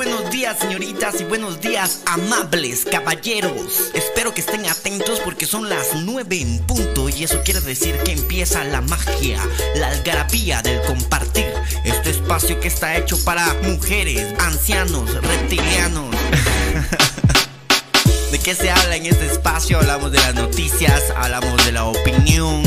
buenos días señoritas y buenos días amables caballeros. Espero que estén atentos porque son las 9 en punto y eso quiere decir que empieza la magia, la algarabía del compartir. Este espacio que está hecho para mujeres, ancianos, reptilianos. ¿De qué se habla en este espacio? Hablamos de las noticias, hablamos de la opinión,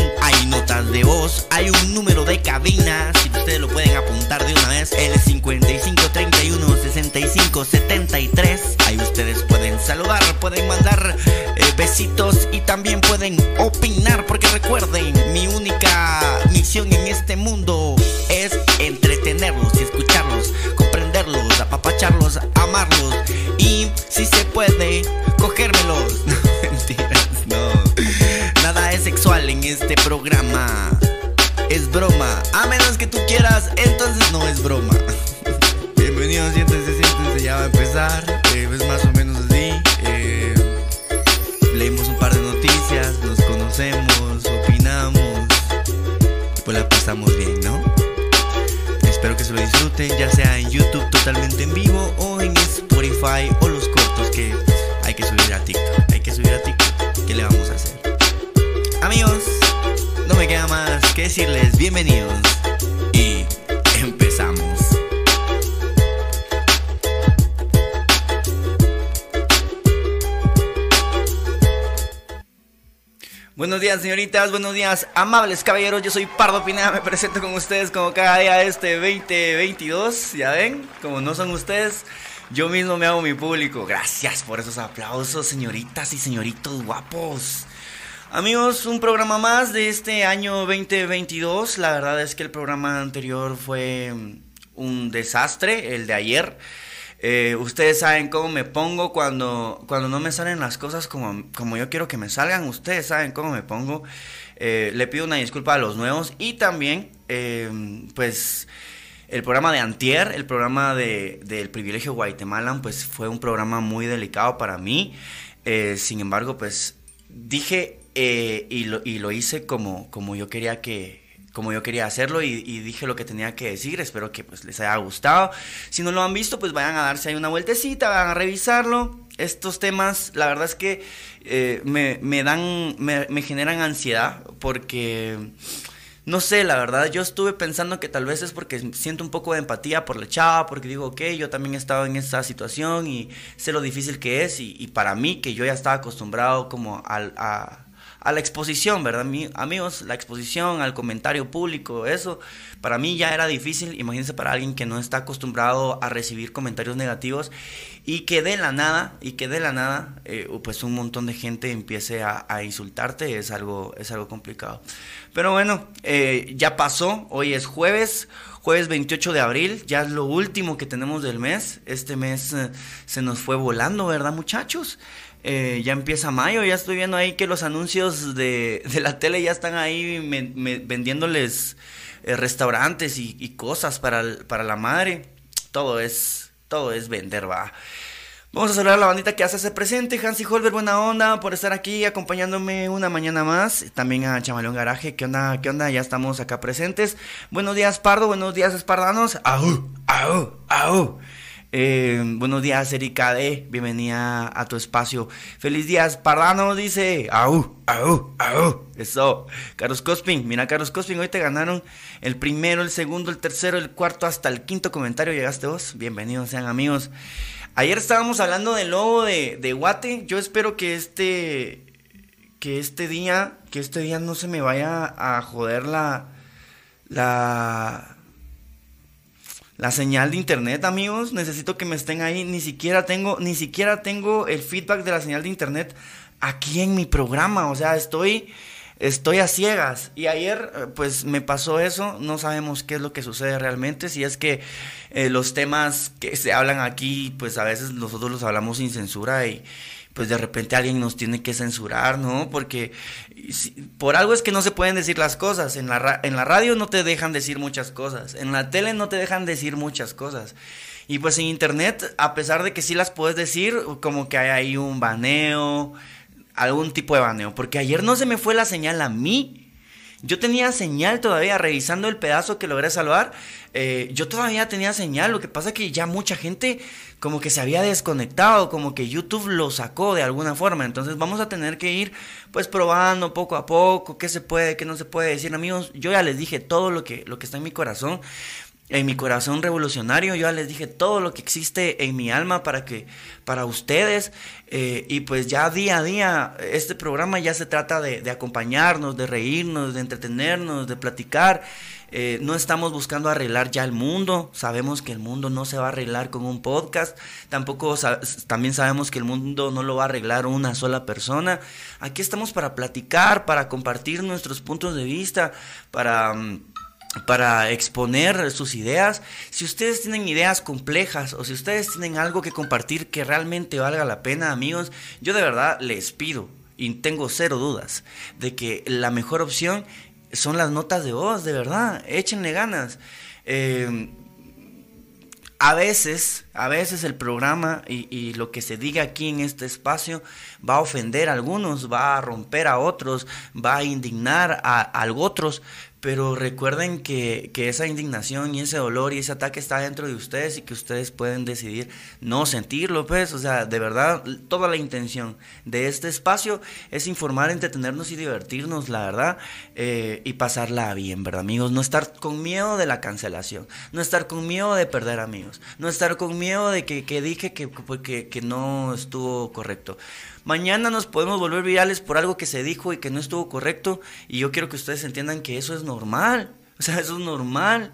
de voz, hay un número de cabina, si ustedes lo pueden apuntar de una vez, el 5531 65 73. Ahí ustedes pueden saludar, pueden mandar eh, besitos y también pueden opinar, porque recuerden, mi única misión en este mundo es entretenerlos y escucharlos, comprenderlos, apapacharlos, amarlos y en este programa. Es broma. A menos que tú quieras, entonces no es broma. Bienvenidos, siéntense, siéntense, ya va a empezar. Eh, es más o menos así. Eh, leímos un par de noticias, nos conocemos, opinamos. Pues la pasamos bien, ¿no? Espero que se lo disfruten, ya sea en YouTube totalmente en vivo o en Spotify o los me queda más que decirles bienvenidos y empezamos. Buenos días, señoritas. Buenos días, amables caballeros. Yo soy Pardo Pineda. Me presento con ustedes como cada día este 2022. Ya ven, como no son ustedes, yo mismo me hago mi público. Gracias por esos aplausos, señoritas y señoritos guapos. Amigos, un programa más de este año 2022. La verdad es que el programa anterior fue un desastre, el de ayer. Eh, ustedes saben cómo me pongo cuando, cuando no me salen las cosas como, como yo quiero que me salgan. Ustedes saben cómo me pongo. Eh, le pido una disculpa a los nuevos y también, eh, pues, el programa de Antier, el programa de, del privilegio Guatemala, pues fue un programa muy delicado para mí. sin embargo, pues, dije y lo, y, lo, hice como, como yo quería que, como yo quería hacerlo y, dije lo que tenía que decir. Espero que pues les haya gustado. Si no lo han visto, pues vayan a darse ahí una vueltecita, vayan a revisarlo. Estos temas, la verdad es que eh, me, me, dan, me, me, generan ansiedad porque, no sé, la verdad, yo estuve pensando que tal vez es porque siento un poco de empatía por la chava, porque digo, ok, yo también he estado en esta situación y sé lo difícil que es y, para mí, que yo ya estaba acostumbrado como al, a a la exposición, ¿verdad? Mi, amigos, la exposición al comentario público, eso para mí ya era difícil, imagínense para alguien que no está acostumbrado a recibir comentarios negativos y que de la nada, y que de la nada, eh, pues un montón de gente empiece a, insultarte, es algo, es algo complicado. Pero bueno, eh, ya pasó, hoy es jueves, jueves 28 de abril, ya es lo último que tenemos del mes, este mes eh, se nos fue volando, ¿verdad muchachos? Eh, ya empieza mayo, ya estoy viendo ahí que los anuncios de, de la tele ya están ahí vendiéndoles eh, restaurantes y, cosas para, para, la madre. Todo es, todo es vender, va. Vamos a saludar a la bandita que hace ese presente. Hansi Holber, buena onda por estar aquí acompañándome una mañana más. También a Chamaleón Garaje, ¿qué onda? ¿Qué onda? Ya estamos acá presentes. Buenos días, Pardo. Buenos días, Espardanos. ¡Au! ¡Au! ¡Au! Eh, buenos días, Erika D. Bienvenida a tu espacio. Feliz días, Pardano, dice. Au, au, au. Eso. Carlos Cospin. Mira, Carlos Cospin, hoy te ganaron el primero, el segundo, el tercero, el cuarto, hasta el quinto comentario. Llegaste vos. Bienvenidos sean amigos. Ayer estábamos hablando del logo de, de Guate. Yo espero que este. Que este día. Que este día no se me vaya a joder la. La la señal de internet, amigos. Necesito que me estén ahí. Ni siquiera tengo, ni siquiera tengo el feedback de la señal de internet aquí en mi programa. O sea, estoy, estoy a ciegas. Y ayer, eh, pues, me pasó eso. No sabemos qué es lo que sucede realmente. Si es que eh, los temas que se hablan aquí, pues a veces nosotros los hablamos sin censura y pues de repente alguien nos tiene que censurar, ¿no? Porque por algo es que no se pueden decir las cosas. En la, en la radio no te dejan decir muchas cosas. En la tele no te dejan decir muchas cosas. Y pues en internet, a pesar de que sí las puedes decir, como que hay ahí un baneo, algún tipo de baneo. Porque ayer no se me fue la señal a mí. Yo tenía señal todavía, revisando el pedazo que logré salvar. Eh, yo todavía tenía señal. Lo que pasa es que ya mucha gente como que se había desconectado, como que YouTube lo sacó de alguna forma. Entonces vamos a tener que ir pues probando poco a poco qué se puede, qué no se puede decir. Amigos, yo ya les dije todo lo que, lo que está en mi corazón en mi corazón revolucionario. Yo ya les dije todo lo que existe en mi alma para que para ustedes eh, y pues ya día a día este programa ya se trata de, acompañarnos, de reírnos, de entretenernos, de platicar. Eh, no estamos buscando arreglar ya el mundo. Sabemos que el mundo no se va a arreglar con un podcast. Tampoco también sabemos que el mundo no lo va a arreglar una sola persona. Aquí estamos para platicar, para compartir nuestros puntos de vista, para mm, para exponer sus ideas. Si ustedes tienen ideas complejas o si ustedes tienen algo que compartir que realmente valga la pena, amigos, yo de verdad les pido y tengo cero dudas de que la mejor opción son las notas de voz, de verdad, échenle ganas. Eh, a veces, a veces el programa y, lo que se diga aquí en este espacio va a ofender a algunos, va a romper a otros, va a indignar a, a otros, pero recuerden que, esa indignación y ese dolor y ese ataque está dentro de ustedes y que ustedes pueden decidir no sentirlo, pues, o sea, de verdad, toda la intención de este espacio es informar, entretenernos y divertirnos, la verdad, eh, y pasarla bien, ¿verdad, amigos? No estar con miedo de la cancelación, no estar con miedo de perder amigos, no estar con miedo de que, que dije que, que, que no estuvo correcto. Mañana nos podemos volver virales por algo que se dijo y que no estuvo correcto. Y yo quiero que ustedes entiendan que eso es normal. O sea, eso es normal.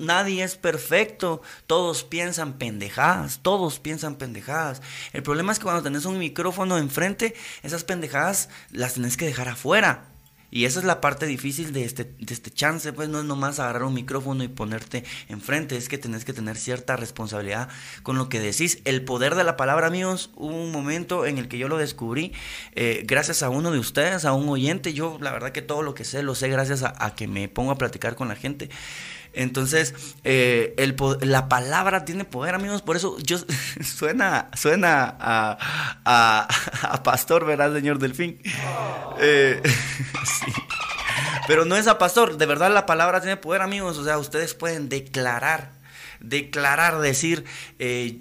nadie es perfecto. Todos piensan pendejadas. Todos piensan pendejadas. El problema es que cuando tenés un micrófono enfrente, esas pendejadas las tenés que dejar afuera. Y esa es la parte difícil de este, de este chance, pues no es nomás agarrar un micrófono y ponerte enfrente, es que tenés que tener cierta responsabilidad con lo que decís. El poder de la palabra, amigos, hubo un momento en el que yo lo descubrí, eh, gracias a uno de ustedes, a un oyente, yo la verdad que todo lo que sé lo sé gracias a que me pongo a platicar con la gente. Entonces, eh, la palabra tiene poder, amigos. Por eso yo suena, suena a, a, pastor, ¿verdad, señor Delfín? Eh, Pero no es a pastor. De verdad, la palabra tiene poder, amigos. O sea, ustedes pueden declarar, declarar, decir. Eh,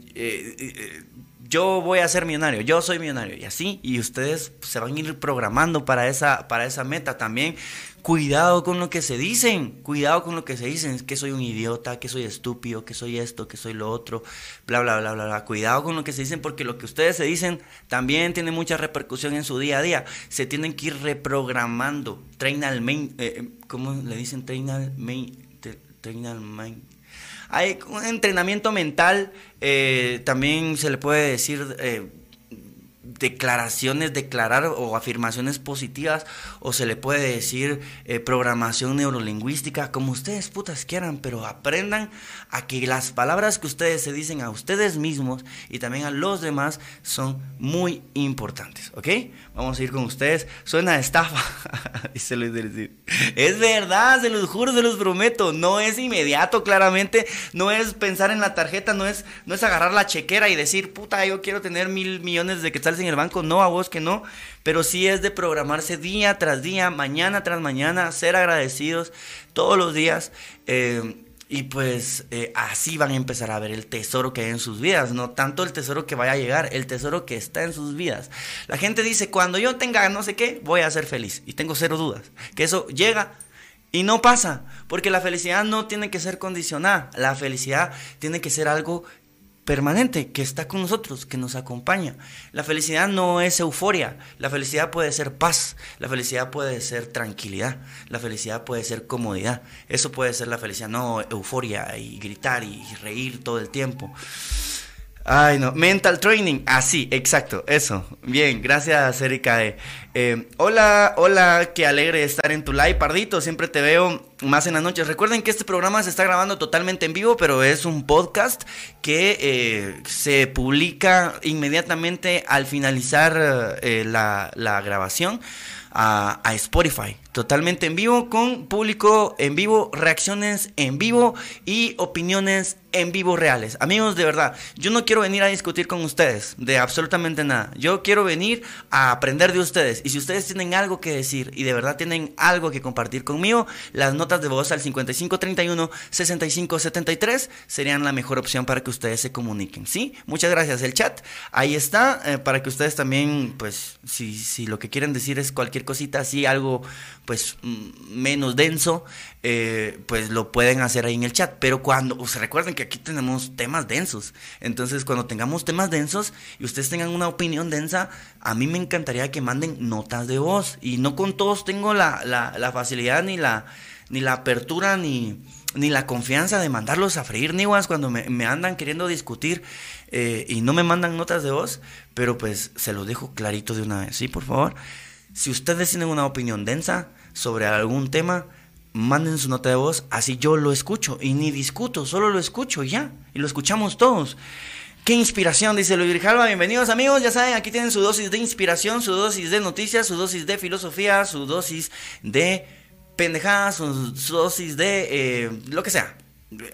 yo voy a ser millonario, yo soy millonario y así, y ustedes se van a ir programando para esa, para esa meta también. Cuidado con lo que se dicen, cuidado con lo que se dicen, que soy un idiota, que soy estúpido, que soy esto, que soy lo otro, bla, bla, bla, bla, bla. Cuidado con lo que se dicen porque lo que ustedes se dicen también tiene mucha repercusión en su día a día. Se tienen que ir reprogramando. Train al main, eh, eh, ¿cómo le dicen? Train al main, train al main. Hay un entrenamiento mental, eh, también se le puede decir declaraciones, declarar o afirmaciones positivas, o se le puede decir eh, programación neurolingüística, como ustedes putas quieran, pero aprendan a que las palabras que ustedes se dicen a ustedes mismos y también a los demás son muy importantes, ¿ok? Vamos a ir con ustedes. Suena estafa, dice Luis Es verdad, se los juro, se los prometo. No es inmediato, claramente. No es pensar en la tarjeta, no es, no es agarrar la chequera y decir, puta, yo quiero tener mil millones de quetzales en el banco. No, a vos que no. Pero sí es de programarse día tras día, mañana tras mañana, ser agradecidos todos los días. Eh, y pues eh, así van a empezar a ver el tesoro que hay en sus vidas, no tanto el tesoro que vaya a llegar, el tesoro que está en sus vidas. La gente dice, cuando yo tenga no sé qué, voy a ser feliz. Y tengo cero dudas, que eso llega y no pasa, porque la felicidad no tiene que ser condicionada, la felicidad tiene que ser algo permanente que está con nosotros, que nos acompaña. La felicidad no es euforia, la felicidad puede ser paz, la felicidad puede ser tranquilidad, la felicidad puede ser comodidad. Eso puede ser la felicidad, no euforia y gritar y reír todo el tiempo. Ay, no. Mental training. Ah, sí, exacto. Eso. Bien, gracias, Erika. Eh, hola, hola, qué alegre estar en tu live, Pardito. Siempre te veo más en las noches. Recuerden que este programa se está grabando totalmente en vivo, pero es un podcast que eh, se publica inmediatamente al finalizar eh, la, grabación a Spotify totalmente en vivo, con público en vivo, reacciones en vivo y opiniones en vivo reales. Amigos, de verdad, yo no quiero venir a discutir con ustedes de absolutamente nada. Yo quiero venir a aprender de ustedes. Y si ustedes tienen algo que decir y de verdad tienen algo que compartir conmigo, las notas de voz al 5531-6573 serían la mejor opción para que ustedes se comuniquen. ¿Sí? Muchas gracias. El chat ahí está eh, para que ustedes también, pues, si, si lo que quieren decir es cualquier cosita así, algo pues menos denso, eh, pues lo pueden hacer ahí en el chat. Pero cuando, o recuerden que aquí tenemos temas densos. Entonces, cuando tengamos temas densos y ustedes tengan una opinión densa, a mí me encantaría que manden notas de voz. Y no con todos tengo la, la, facilidad ni la, ni la apertura ni, ni la confianza de mandarlos a freír niguas cuando me, me andan queriendo discutir eh, y no me mandan notas de voz. Pero pues se lo dejo clarito de una vez, ¿sí? Por favor. Si ustedes tienen una opinión densa sobre algún tema, manden su nota de voz, así yo lo escucho y ni discuto, solo lo escucho ya, y lo escuchamos todos. Qué inspiración, dice Luis Grijalva. Bienvenidos amigos, ya saben, aquí tienen su dosis de inspiración, su dosis de noticias, su dosis de filosofía, su dosis de pendejadas, su, dosis de eh, lo que sea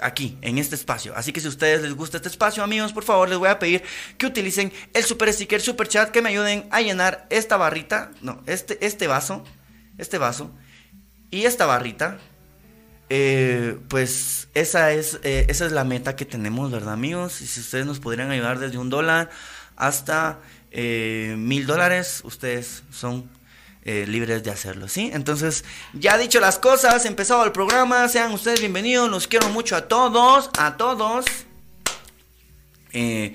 aquí, en este espacio. Así que si a ustedes les gusta este espacio, amigos, por favor, les voy a pedir que utilicen el super sticker, super chat, que me ayuden a llenar esta barrita, no, este, este vaso, este vaso y esta barrita. Eh, pues esa es, eh, esa es la meta que tenemos, ¿verdad, amigos? Y si ustedes nos podrían ayudar desde un dólar hasta eh, mil dólares, ustedes son eh, libres de hacerlo, ¿sí? Entonces, ya dicho las cosas, empezado el programa, sean ustedes bienvenidos, los quiero mucho a todos, a todos. Eh,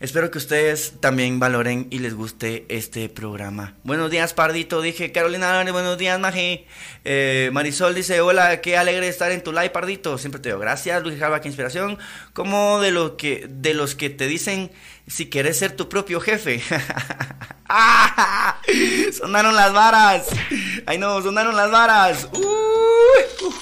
espero que ustedes también valoren y les guste este programa. Buenos días, Pardito, dije Carolina, buenos días, Maji. Eh, Marisol dice, hola, qué alegre estar en tu live, Pardito. Siempre te digo gracias, Luis Jalva, qué inspiración. Como de, lo que, de los que te dicen si quieres ser tu propio jefe. ¡Ah! Sonaron las varas. Ay no, sonaron las varas.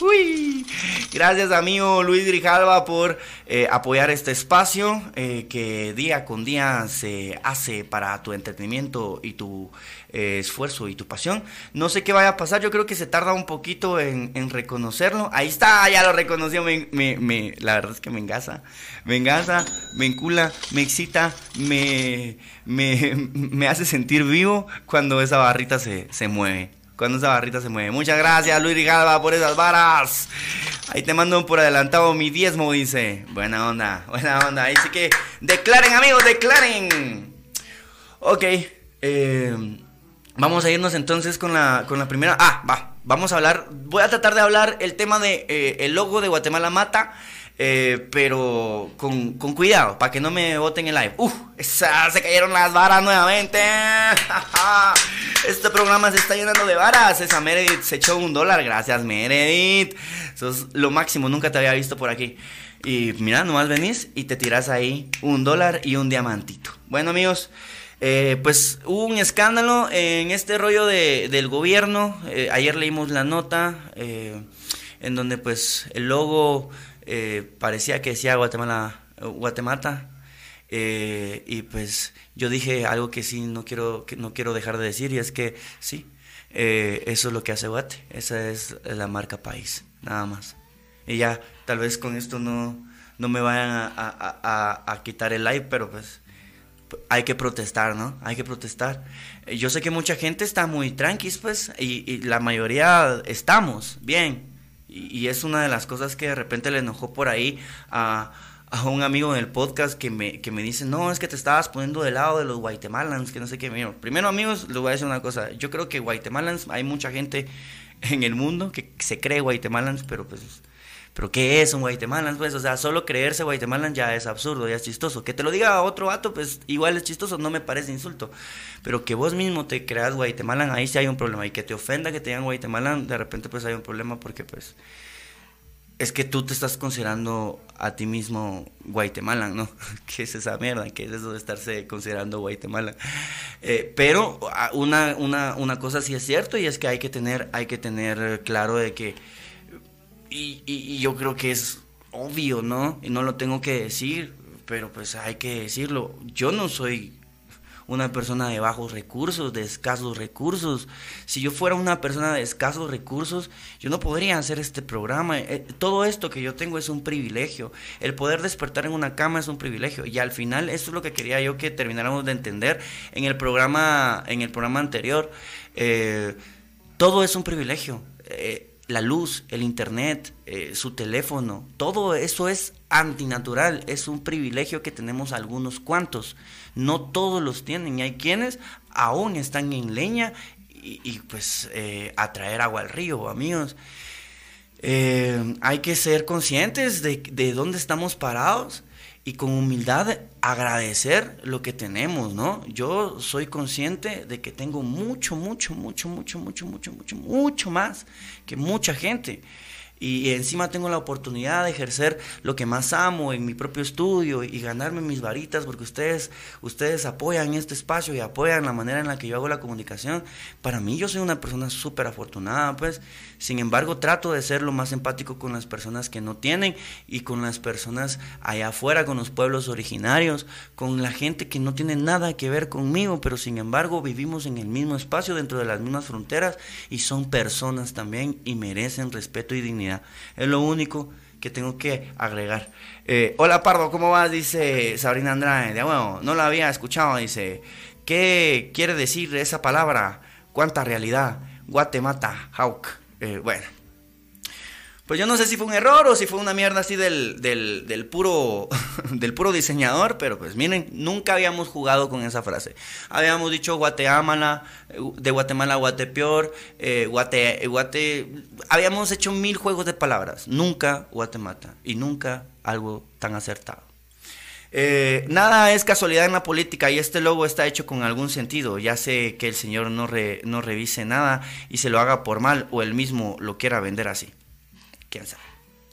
Uy, Gracias amigo Luis Grijalva por eh, apoyar este espacio eh, que día con día se hace para tu entretenimiento y tu eh, esfuerzo y tu pasión. No sé qué vaya a pasar, yo creo que se tarda un poquito en, reconocerlo. Ahí está, ya lo reconoció, me, me, la verdad es que me engasa, me engasa, me encula, me excita, me, me, hace sentir vivo cuando esa barrita se, se mueve cuando esa barrita se mueve. Muchas gracias, Luis Rigalba, por esas varas. Ahí te mando por adelantado mi diezmo, dice. Buena onda, buena onda. Ahí sí que declaren, amigos, declaren. Ok, eh, Vamos a irnos entonces con la, con la primera. Ah, va. Vamos a hablar. Voy a tratar de hablar el tema de eh, logo de Guatemala Mata. Eh, pero con, cuidado, para que no me voten el live. Uf, se cayeron las varas nuevamente. este programa se está llenando de varas. Esa Meredith se echó un dólar. Gracias, Meredith. Eso es lo máximo, nunca te había visto por aquí. Y mira, nomás venís y te tiras ahí un dólar y un diamantito. Bueno, amigos. Eh, pues hubo un escándalo en este rollo de, del gobierno. Eh, ayer leímos la nota en donde pues el logo parecía que decía Guatemala, Guatemala. y pues yo dije algo que sí no quiero, que no quiero dejar de decir y es que sí, eso es lo que hace Guate. Esa es la marca país, nada más. Y ya, tal vez con esto no, no me vayan a, a, a quitar el live, pero pues hay que protestar, ¿no? Hay que protestar. Eh, yo sé que mucha gente está muy tranquis, pues, y, la mayoría estamos bien. Y, es una de las cosas que de repente le enojó por ahí a, a un amigo en el podcast que me, que me dice, no, es que te estabas poniendo del lado de los guatemalans, que no sé qué. primero, amigos, les voy a decir una cosa. Yo creo que guatemalans, hay mucha gente en el mundo que se cree guatemalans, pero pues pero ¿qué es un Guatemalan? Pues, o sea, solo creerse Guatemalan ya es absurdo, ya es chistoso. Que te lo diga otro vato, pues igual es chistoso, no me parece insulto. Pero que vos mismo te creas Guatemalan, ahí sí hay un problema. Y que te ofenda que te digan Guatemalan, de repente pues hay un problema porque pues es que tú te estás considerando a ti mismo Guatemalan, ¿no? ¿Qué es esa mierda? ¿Qué es eso de estarse considerando Guatemalan? Eh, pero ah, una, una, una cosa sí es cierto y es que hay que tener, hay que tener claro de que y, yo creo que es obvio, ¿no? Y no lo tengo que decir, pero pues hay que decirlo. Yo no soy una persona de bajos recursos, de escasos recursos. Si yo fuera una persona de escasos recursos, yo no podría hacer este programa. Eh, todo esto que yo tengo es un privilegio. El poder despertar en una cama es un privilegio. Y al final, esto es lo que quería yo que termináramos de entender en el programa, en el programa anterior. Eh, todo es un privilegio. Eh, la luz, el internet, su teléfono, todo eso es antinatural, es un privilegio que tenemos algunos cuantos. No todos los tienen y hay quienes aún están en leña y, pues eh, a traer agua al río, amigos. Eh, hay que ser conscientes de, de dónde estamos parados y con humildad agradecer lo que tenemos, ¿no? Yo soy consciente de que tengo mucho, mucho, mucho, mucho, mucho, mucho, mucho, mucho más que mucha gente y encima tengo la oportunidad de ejercer lo que más amo en mi propio estudio y ganarme mis varitas porque ustedes, ustedes apoyan este espacio y apoyan la manera en la que yo hago la comunicación. Para mí yo soy una persona súper afortunada, pues. Sin embargo, trato de ser lo más empático con las personas que no tienen y con las personas allá afuera, con los pueblos originarios, con la gente que no tiene nada que ver conmigo, pero sin embargo vivimos en el mismo espacio, dentro de las mismas fronteras y son personas también y merecen respeto y dignidad es lo único que tengo que agregar. Eh, hola Pardo, ¿cómo vas? Dice Sabrina Andrade. De bueno, no la había escuchado. Dice, ¿qué quiere decir esa palabra? ¿Cuánta realidad? Guatemala, Hawk. Eh, bueno, pues yo no sé si fue un error o si fue una mierda así del, del, puro, del puro diseñador, pero pues miren, nunca habíamos jugado con esa frase. Habíamos dicho Guatemala, de Guatemala a Guatepeor, eh, Guate, Guate, habíamos hecho mil juegos de palabras, nunca Guatemala y nunca algo tan acertado. Eh, nada es casualidad en la política y este logo está hecho con algún sentido. Ya sé que el señor no, no revise nada y se lo haga por mal o él mismo lo quiera vender así quién sabe.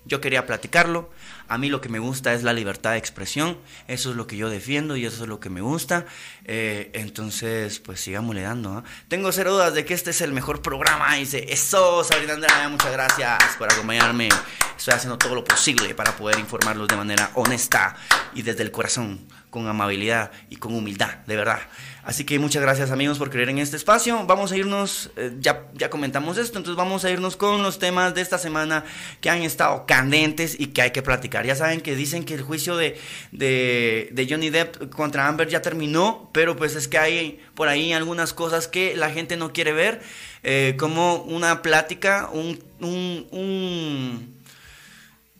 Yo quería platicarlo. A mí lo que me gusta es la libertad de expresión. Eso es lo que yo defiendo y eso es lo que me gusta. Eh, entonces, pues sigámosle dando. ¿ah? Tengo cero dudas de que este es el mejor programa. Dice, eso, Sabrina Andrade, muchas gracias por acompañarme. Estoy haciendo todo lo posible para poder informarlos de manera honesta y desde el corazón, con amabilidad y con humildad, de verdad. Así que muchas gracias amigos por creer en este espacio. Vamos a irnos, eh, ya, ya comentamos esto, entonces vamos a irnos con los temas de esta semana que han estado candentes y que hay que platicar. Ya saben que dicen que el juicio de, de, Johnny Depp contra Amber ya terminó, pero pues es que hay por ahí algunas cosas que la gente no quiere ver, eh, como una plática, un, un,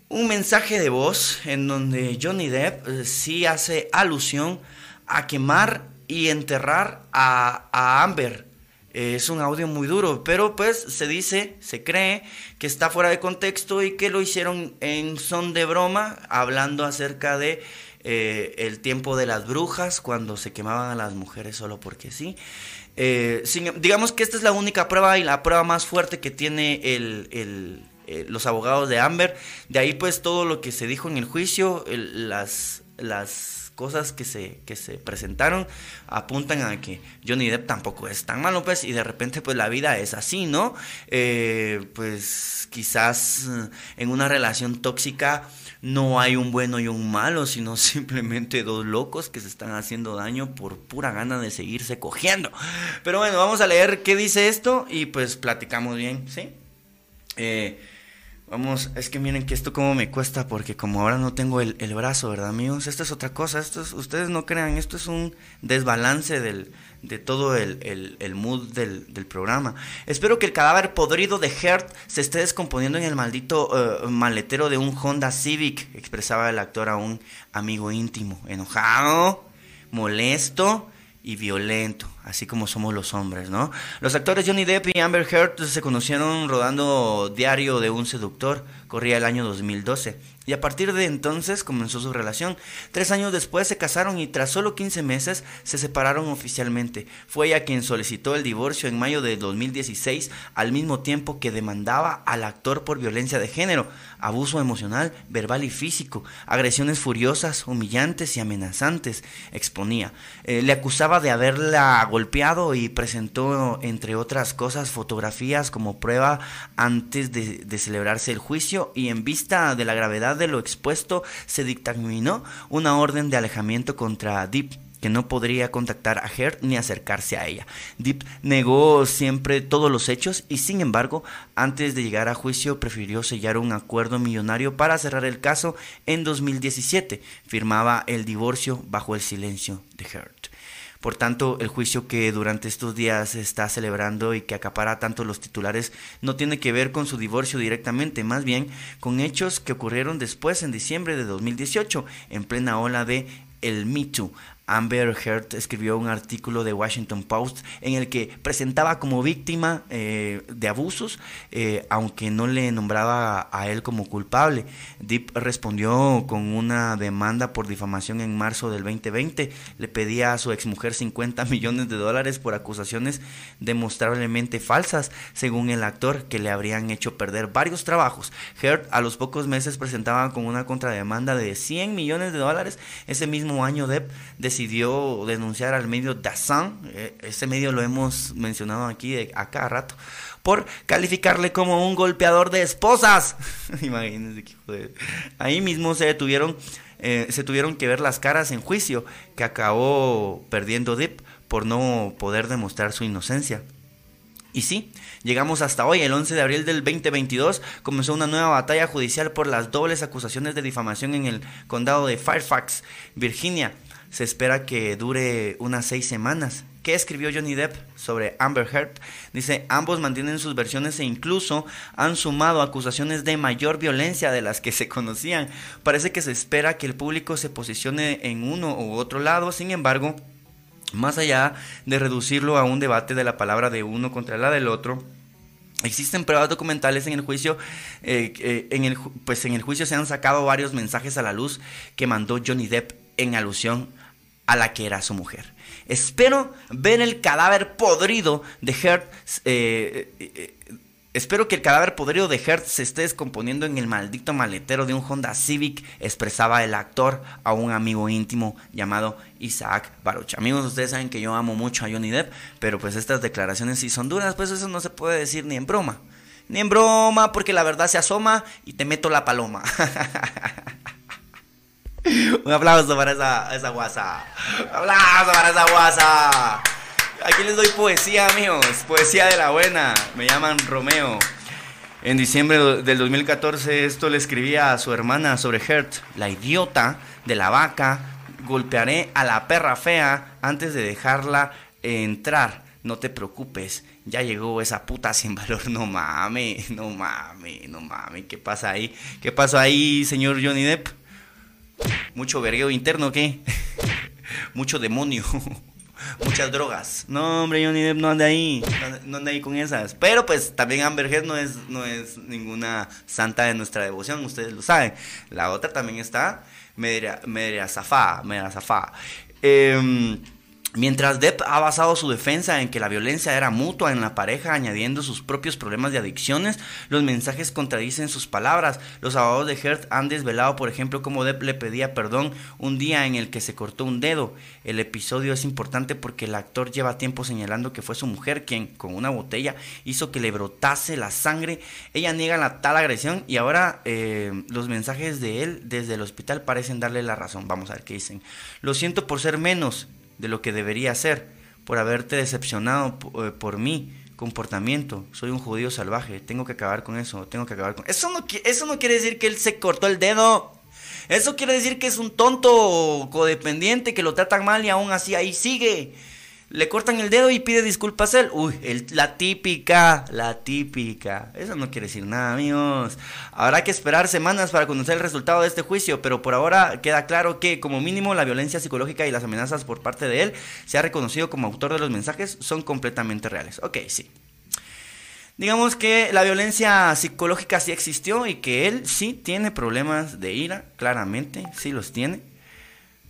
un, mensaje de voz en donde Johnny Depp eh, sí hace alusión a quemar y enterrar a, Amber. Es un audio muy duro, pero pues se dice, se cree que está fuera de contexto y que lo hicieron en son de broma, hablando acerca de eh, el tiempo de las brujas, cuando se quemaban a las mujeres solo porque sí. Eh, digamos que esta es la única prueba y la prueba más fuerte que tiene el, eh, los abogados de Amber. De ahí pues todo lo que se dijo en el juicio, las, las cosas que se, que se presentaron apuntan a que Johnny Depp tampoco es tan malo, pues, y de repente, pues, la vida es así, ¿no? Eh, pues, quizás eh, en una relación tóxica no hay un bueno y un malo, sino simplemente dos locos que se están haciendo daño por pura gana de seguirse cogiendo. Pero bueno, vamos a leer qué dice esto y pues platicamos bien, ¿sí? Eh, Vamos, es que miren que esto como me cuesta porque como ahora no tengo el, brazo, ¿verdad amigos? Esto es otra cosa, esto ustedes no crean, esto es un desbalance del, de todo el, mood del, programa. Espero que el cadáver podrido de Hert se esté descomponiendo en el maldito eh, maletero de un Honda Civic, expresaba el actor a un amigo íntimo, enojado, molesto y violento, así como somos los hombres, ¿no? Los actores Johnny Depp y Amber Heard se conocieron rodando Diario de un seductor, corría el año 2012 y a partir de entonces comenzó su relación. Tres años después se casaron y tras solo 15 meses se separaron oficialmente. Fue ella quien solicitó el divorcio en mayo de 2016, al mismo tiempo que demandaba al actor por violencia de género, abuso emocional, verbal y físico, agresiones furiosas, humillantes y amenazantes, exponía. Eh, le acusaba de haberla golpeado y presentó, entre otras cosas, fotografías como prueba antes de, de celebrarse el juicio y en vista de la gravedad de lo expuesto, se dictaminó una orden de alejamiento contra Deep que no podría contactar a Heard ni acercarse a ella. Depp negó siempre todos los hechos y sin embargo, antes de llegar a juicio prefirió sellar un acuerdo millonario para cerrar el caso en 2017. Firmaba el divorcio bajo el silencio de Heard. Por tanto, el juicio que durante estos días se está celebrando y que acapara tanto los titulares no tiene que ver con su divorcio directamente, más bien con hechos que ocurrieron después en diciembre de 2018, en plena ola de el Me Too. Amber Heard escribió un artículo de Washington Post en el que presentaba como víctima eh, de abusos, eh, aunque no le nombraba a él como culpable. Deep respondió con una demanda por difamación en marzo del 2020. Le pedía a su exmujer 50 millones de dólares por acusaciones demostrablemente falsas, según el actor, que le habrían hecho perder varios trabajos. Heard a los pocos meses presentaba con una contrademanda de 100 millones de dólares. Ese mismo año Depp decidió decidió denunciar al medio Dazan, eh, ese medio lo hemos mencionado aquí de, a cada rato, por calificarle como un golpeador de esposas. Imagínense que joder. Ahí mismo se detuvieron, eh, se tuvieron que ver las caras en juicio, que acabó perdiendo Depp por no poder demostrar su inocencia. Y sí, llegamos hasta hoy, el 11 de abril del 2022, comenzó una nueva batalla judicial por las dobles acusaciones de difamación en el condado de Fairfax, Virginia se espera que dure unas seis semanas. ¿Qué escribió Johnny Depp sobre Amber Heard? Dice, ambos mantienen sus versiones e incluso han sumado acusaciones de mayor violencia de las que se conocían. Parece que se espera que el público se posicione en uno u otro lado, sin embargo, más allá de reducirlo a un debate de la palabra de uno contra la del otro, Existen pruebas documentales en el juicio, eh, eh, pues en el juicio se han sacado varios mensajes a la luz que mandó Johnny Depp en alusión a la que era su mujer. Espero ver el cadáver podrido de Heard. Eh, eh, eh, espero que el cadáver podrido de Heard se esté descomponiendo en el maldito maletero de un Honda Civic, expresaba el actor a un amigo íntimo llamado Isaac Baruch. Amigos, ustedes saben que yo amo mucho a Johnny Depp, pero pues estas declaraciones si son duras, pues eso no se puede decir ni en broma. Ni en broma, porque la verdad se asoma y te meto la paloma. Un aplauso para esa, esa guasa. Un aplauso para esa guasa. Aquí les doy poesía, amigos. Poesía de la buena. Me llaman Romeo. En diciembre del 2014 esto le escribía a su hermana sobre Hert, la idiota de la vaca. Golpearé a la perra fea antes de dejarla entrar. No te preocupes, ya llegó esa puta sin valor. No mames, no mames, no mames. ¿Qué pasa ahí? ¿Qué pasó ahí, señor Johnny Depp? Mucho vergueo interno, ¿qué? Mucho demonio. Muchas drogas. No, hombre, Johnny Depp no anda ahí. No anda ahí con esas. Pero pues también Amber Heard no es, no es ninguna santa de nuestra devoción, ustedes lo saben. La otra también está media, media zafá, media zafá. Eh, Mientras Depp ha basado su defensa en que la violencia era mutua en la pareja, añadiendo sus propios problemas de adicciones, los mensajes contradicen sus palabras. Los abogados de Heard han desvelado, por ejemplo, cómo Depp le pedía perdón un día en el que se cortó un dedo. El episodio es importante porque el actor lleva tiempo señalando que fue su mujer quien, con una botella, hizo que le brotase la sangre. Ella niega la tal agresión y ahora eh, los mensajes de él desde el hospital parecen darle la razón. Vamos a ver qué dicen. Lo siento por ser menos de lo que debería ser, por haberte decepcionado eh, por, mi comportamiento. Soy un judío salvaje, tengo que acabar con eso, tengo que acabar con eso. No, eso no quiere decir que él se cortó el dedo. Eso quiere decir que es un tonto codependiente que lo tratan mal y aún así ahí sigue le cortan el dedo y pide disculpas a él. Uy, la típica, la típica. Eso no quiere decir nada, amigos. Habrá que esperar semanas para conocer el resultado de este juicio, pero por ahora queda claro que, como mínimo, la violencia psicológica y las amenazas por parte de él, se ha reconocido como autor de los mensajes, son completamente reales. Ok, sí. Digamos que la violencia psicológica sí existió y que él sí tiene problemas de ira, claramente, sí los tiene.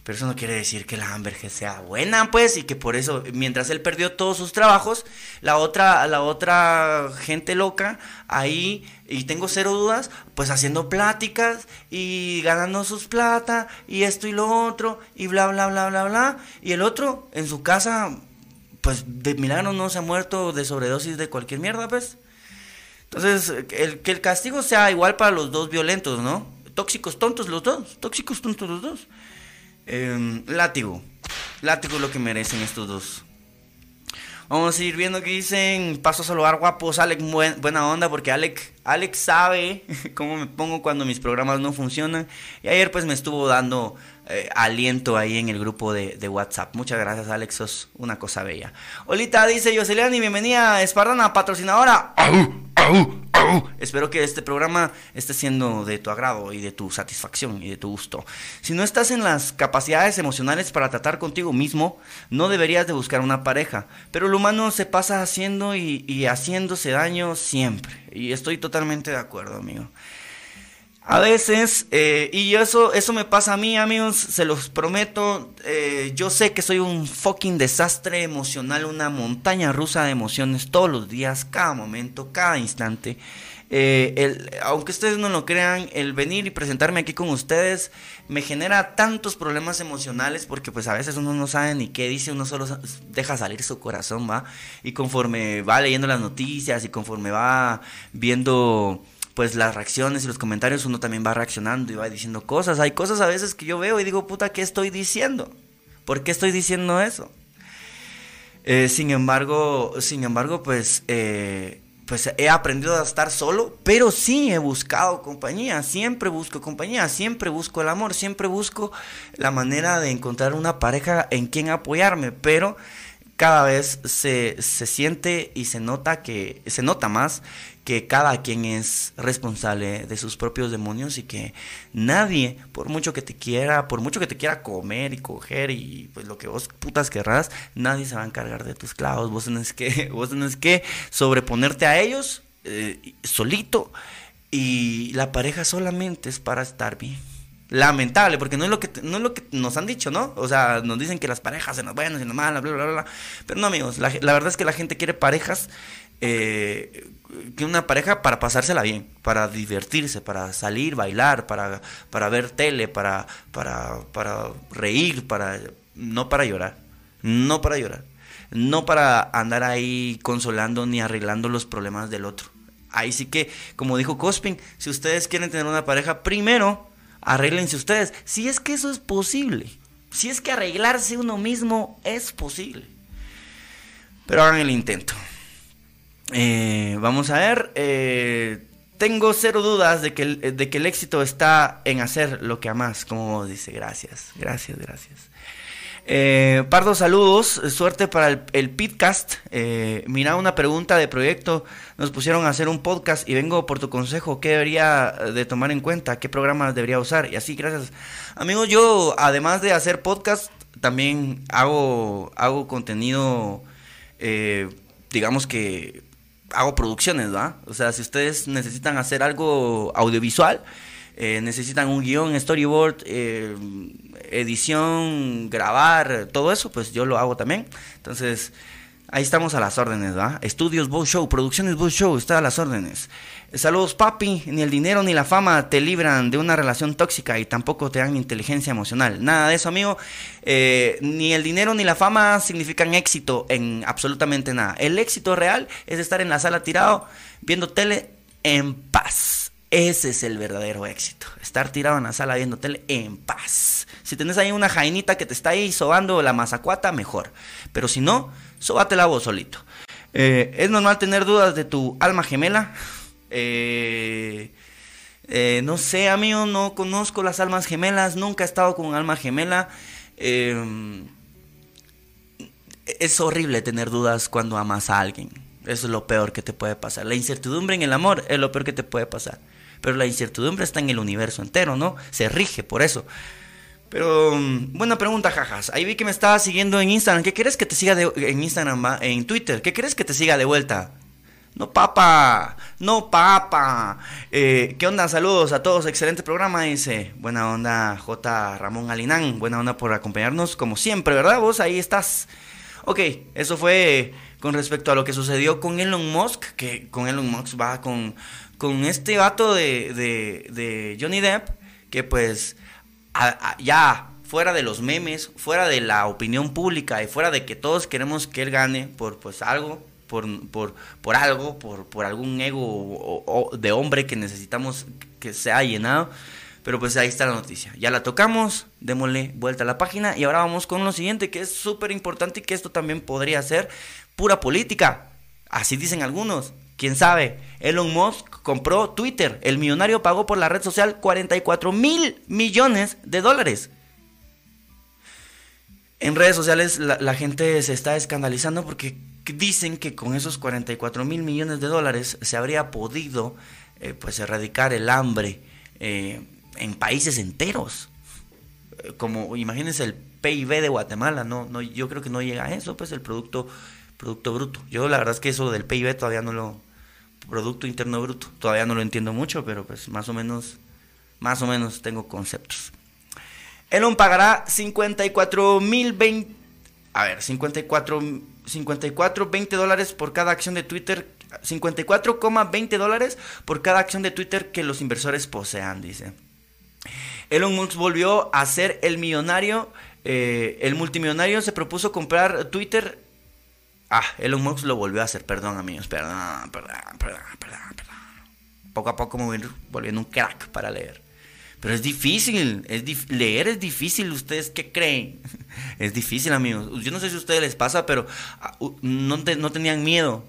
Pero eso no quiere decir que la Amber sea buena, pues, y que por eso, mientras él perdió todos sus trabajos, la otra, la otra gente loca ahí, y tengo cero dudas, pues haciendo pláticas y ganando sus plata, y esto y lo otro, y bla, bla, bla, bla, bla. Y el otro, en su casa, pues de milagro no se ha muerto de sobredosis de cualquier mierda, pues. Entonces, el, que el castigo sea igual para los dos violentos, ¿no? Tóxicos tontos los dos, tóxicos tontos los dos. Em, látigo. látigo lo que merecen estos dos. Vamos a ir viendo qué dicen. Paso a saludar guapos. Alex, buena onda, porque Alex, Alex sabe cómo me pongo cuando mis programas no funcionan. Y ayer pues me estuvo dando eh, aliento ahí en el grupo de, WhatsApp. Muchas gracias, Alex. Sos una cosa bella. Olita dice Yoseliani, bienvenida, Espartana, patrocinadora. Espero que este programa esté siendo de tu agrado y de tu satisfacción y de tu gusto. Si no estás en las capacidades emocionales para tratar contigo mismo, no deberías de buscar una pareja. Pero el humano se pasa haciendo y, y haciéndose daño siempre. Y estoy totalmente de acuerdo, amigo. A veces, eh, y eso, eso me pasa a mí, amigos, se los prometo. Eh, yo sé que soy un fucking desastre emocional, una montaña rusa de emociones todos los días, cada momento, cada instante. Eh, el, aunque ustedes no lo crean, el venir y presentarme aquí con ustedes me genera tantos problemas emocionales porque pues a veces uno no sabe ni qué dice, uno solo deja salir su corazón, ¿va? Y conforme va leyendo las noticias y conforme va viendo pues las reacciones y los comentarios uno también va reaccionando y va diciendo cosas. Hay cosas a veces que yo veo y digo, puta, ¿qué estoy diciendo? ¿Por qué estoy diciendo eso? Eh, sin embargo, sin embargo, pues, eh, pues he aprendido a estar solo, pero sí he buscado compañía, siempre busco compañía, siempre busco el amor, siempre busco la manera de encontrar una pareja en quien apoyarme, pero cada vez se, se siente y se nota que, se nota más que cada quien es responsable de sus propios demonios y que nadie, por mucho que te quiera, por mucho que te quiera comer y coger y pues lo que vos putas querrás, nadie se va a encargar de tus clavos. Vos tenés que, vos tenés que sobreponerte a ellos eh, solito y la pareja solamente es para estar bien. Lamentable, porque no es lo que no es lo que nos han dicho, ¿no? O sea, nos dicen que las parejas se nos buenas y las malas, bla, bla, bla. Pero no, amigos, la verdad es que la gente quiere parejas eh, una pareja para pasársela bien, para divertirse, para salir, bailar, para, para ver tele, para, para, para reír, para, no para llorar, no para llorar, no para andar ahí consolando ni arreglando los problemas del otro. Ahí sí que, como dijo Cospin, si ustedes quieren tener una pareja, primero arréglense ustedes. Si es que eso es posible, si es que arreglarse uno mismo es posible. Pero hagan el intento. Eh, vamos a ver. Eh, tengo cero dudas de que, el, de que el éxito está en hacer lo que amas, como dice. Gracias, gracias, gracias. Eh, Pardo, saludos. Suerte para el, el podcast. mira, una pregunta de proyecto. Nos pusieron a hacer un podcast y vengo por tu consejo. ¿Qué debería de tomar en cuenta? ¿Qué programas debería usar? Y así, gracias. Amigos, yo además de hacer podcast, también hago, hago contenido, digamos que hago producciones, ¿va? O sea, si ustedes necesitan hacer algo audiovisual, eh, necesitan un guion, storyboard, eh, edición, grabar, todo eso, pues yo lo hago también. Entonces, ahí estamos a las órdenes, ¿va? Estudios Bow Show, Producciones Bow Show, está a las órdenes. Saludos, papi. Ni el dinero ni la fama te libran de una relación tóxica y tampoco te dan inteligencia emocional. Nada de eso, amigo. Eh, ni el dinero ni la fama significan éxito en absolutamente nada. El éxito real es estar en la sala tirado viendo tele en paz. Ese es el verdadero éxito. Estar tirado en la sala viendo tele en paz. Si tenés ahí una jainita que te está ahí sobando la mazacuata, mejor. Pero si no, la vos solito. Eh, es normal tener dudas de tu alma gemela. Eh, eh, no sé, amigo, no conozco las almas gemelas, nunca he estado con un alma gemela. Eh, es horrible tener dudas cuando amas a alguien. Eso es lo peor que te puede pasar. La incertidumbre en el amor es lo peor que te puede pasar. Pero la incertidumbre está en el universo entero, ¿no? Se rige por eso. Pero, mm, buena pregunta, jajas. Ahí vi que me estaba siguiendo en Instagram. ¿Qué quieres que te siga en Instagram, en Twitter? ¿Qué quieres que te siga de vuelta? No, papa, no, papa. Eh, ¿Qué onda? Saludos a todos, excelente programa, dice. Buena onda, J. Ramón Alinán. Buena onda por acompañarnos, como siempre, ¿verdad? Vos ahí estás. Ok, eso fue con respecto a lo que sucedió con Elon Musk, que con Elon Musk va con, con este vato de, de, Johnny Depp, que pues ya fuera de los memes, fuera de la opinión pública y fuera de que todos queremos que él gane por pues algo, por, por, por algo, por, por algún ego de hombre que necesitamos que sea llenado, Pero pues ahí está la noticia. Ya la tocamos, démosle vuelta a la página y ahora vamos con lo siguiente que es súper importante y que esto también podría ser pura política. Así dicen algunos. ¿Quién sabe? Elon Musk compró Twitter. El millonario pagó por la red social 44 mil millones de dólares. En redes sociales la, gente se está escandalizando porque dicen que con esos 44 mil millones de dólares se habría podido eh, pues erradicar el hambre eh, en países enteros. Eh, como imagínense el PIB de Guatemala, no, no, yo creo que no llega a eso, pues el producto, producto bruto. Yo la verdad es que eso del PIB todavía no lo, Producto Interno Bruto, todavía no lo entiendo mucho, pero pues más o menos, más o menos tengo conceptos. Elon pagará 54 mil 20, a ver, 54, 54, 20 dólares por cada acción de Twitter 54,20 dólares por cada acción de Twitter que los inversores posean, dice. Elon Musk volvió a ser el millonario. Eh, el multimillonario se propuso comprar Twitter. Ah, Elon Musk lo volvió a hacer. Perdón, amigos. Perdón, perdón, perdón, perdón. perdón. Poco a poco me voy volviendo un crack para leer. Pero es difícil, es leer es difícil, ¿ustedes qué creen? es difícil, amigos. Yo no sé si a ustedes les pasa, pero ah, no, no tenían miedo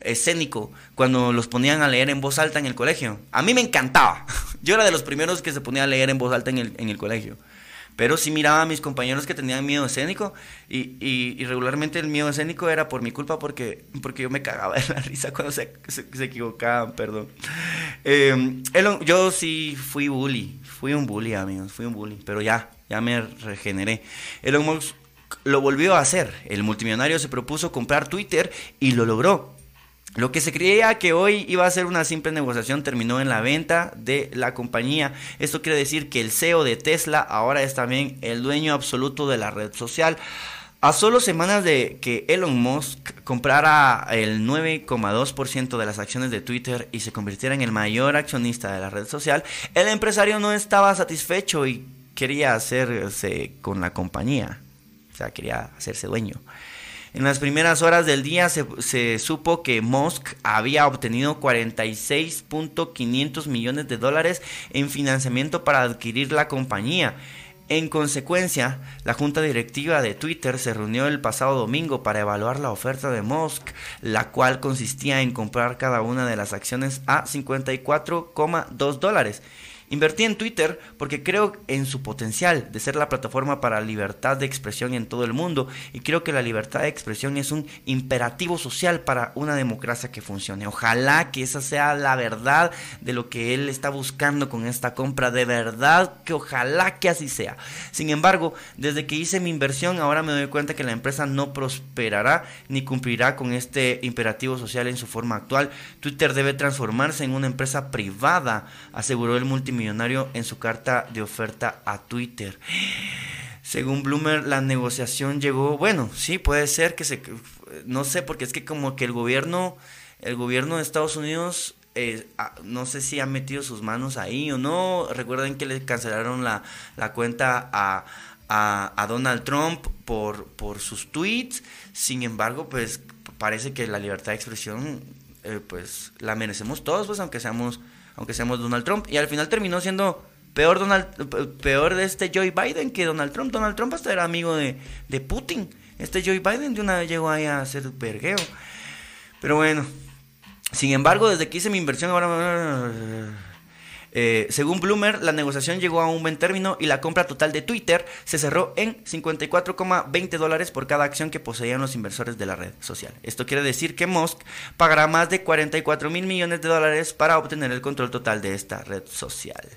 escénico cuando los ponían a leer en voz alta en el colegio. A mí me encantaba. Yo era de los primeros que se ponía a leer en voz alta en el, en el colegio. Pero sí miraba a mis compañeros que tenían miedo escénico y, y, regularmente el miedo escénico era por mi culpa porque, porque yo me cagaba de la risa cuando se, se, equivocaban, perdón. Em, yo sí fui bully, fui un bully amigos, fui un bully, pero ya, ya me regeneré. Elon Musk lo volvió a hacer. El multimillonario se propuso comprar Twitter y lo logró. Lo que se creía que hoy iba a ser una simple negociación terminó en la venta de la compañía. Esto quiere decir que el CEO de Tesla ahora es también el dueño absoluto de la red social. A solo semanas de que Elon Musk comprara el 9,2% de las acciones de Twitter y se convirtiera en el mayor accionista de la red social, el empresario no estaba satisfecho y quería hacerse con la compañía. O sea, quería hacerse dueño. En las primeras horas del día se, supo que Musk había obtenido 46.500 millones de dólares en financiamiento para adquirir la compañía. En consecuencia, la junta directiva de Twitter se reunió el pasado domingo para evaluar la oferta de Musk, la cual consistía en comprar cada una de las acciones a 54,2 dólares. Invertí en Twitter porque creo en su potencial de ser la plataforma para libertad de expresión en todo el mundo y creo que la libertad de expresión es un imperativo social para una democracia que funcione. Ojalá que esa sea la verdad de lo que él está buscando con esta compra, de verdad que ojalá que así sea. Sin embargo, desde que hice mi inversión ahora me doy cuenta que la empresa no prosperará ni cumplirá con este imperativo social en su forma actual. Twitter debe transformarse en una empresa privada, aseguró el multimillonario millonario en su carta de oferta a Twitter. Según Bloomer, la negociación llegó, bueno, sí, puede ser que se, no sé, porque es que como que el gobierno, el gobierno de Estados Unidos, eh, no sé si ha metido sus manos ahí o no. Recuerden que le cancelaron la, cuenta a, a, Donald Trump por, por sus tweets. Sin embargo, pues parece que la libertad de expresión, eh, pues la merecemos todos, pues aunque seamos aunque seamos Donald Trump. Y al final terminó siendo peor, Donald, peor de este Joe Biden que Donald Trump. Donald Trump hasta era amigo de, de Putin. Este Joe Biden de una vez llegó ahí a hacer vergueo. Pero bueno, sin embargo, desde que hice mi inversión ahora... Eh, según Bloomer, la negociación llegó a un buen término y la compra total de Twitter se cerró en 54,20 dólares por cada acción que poseían los inversores de la red social. Esto quiere decir que Musk pagará más de 44 mil millones de dólares para obtener el control total de esta red social.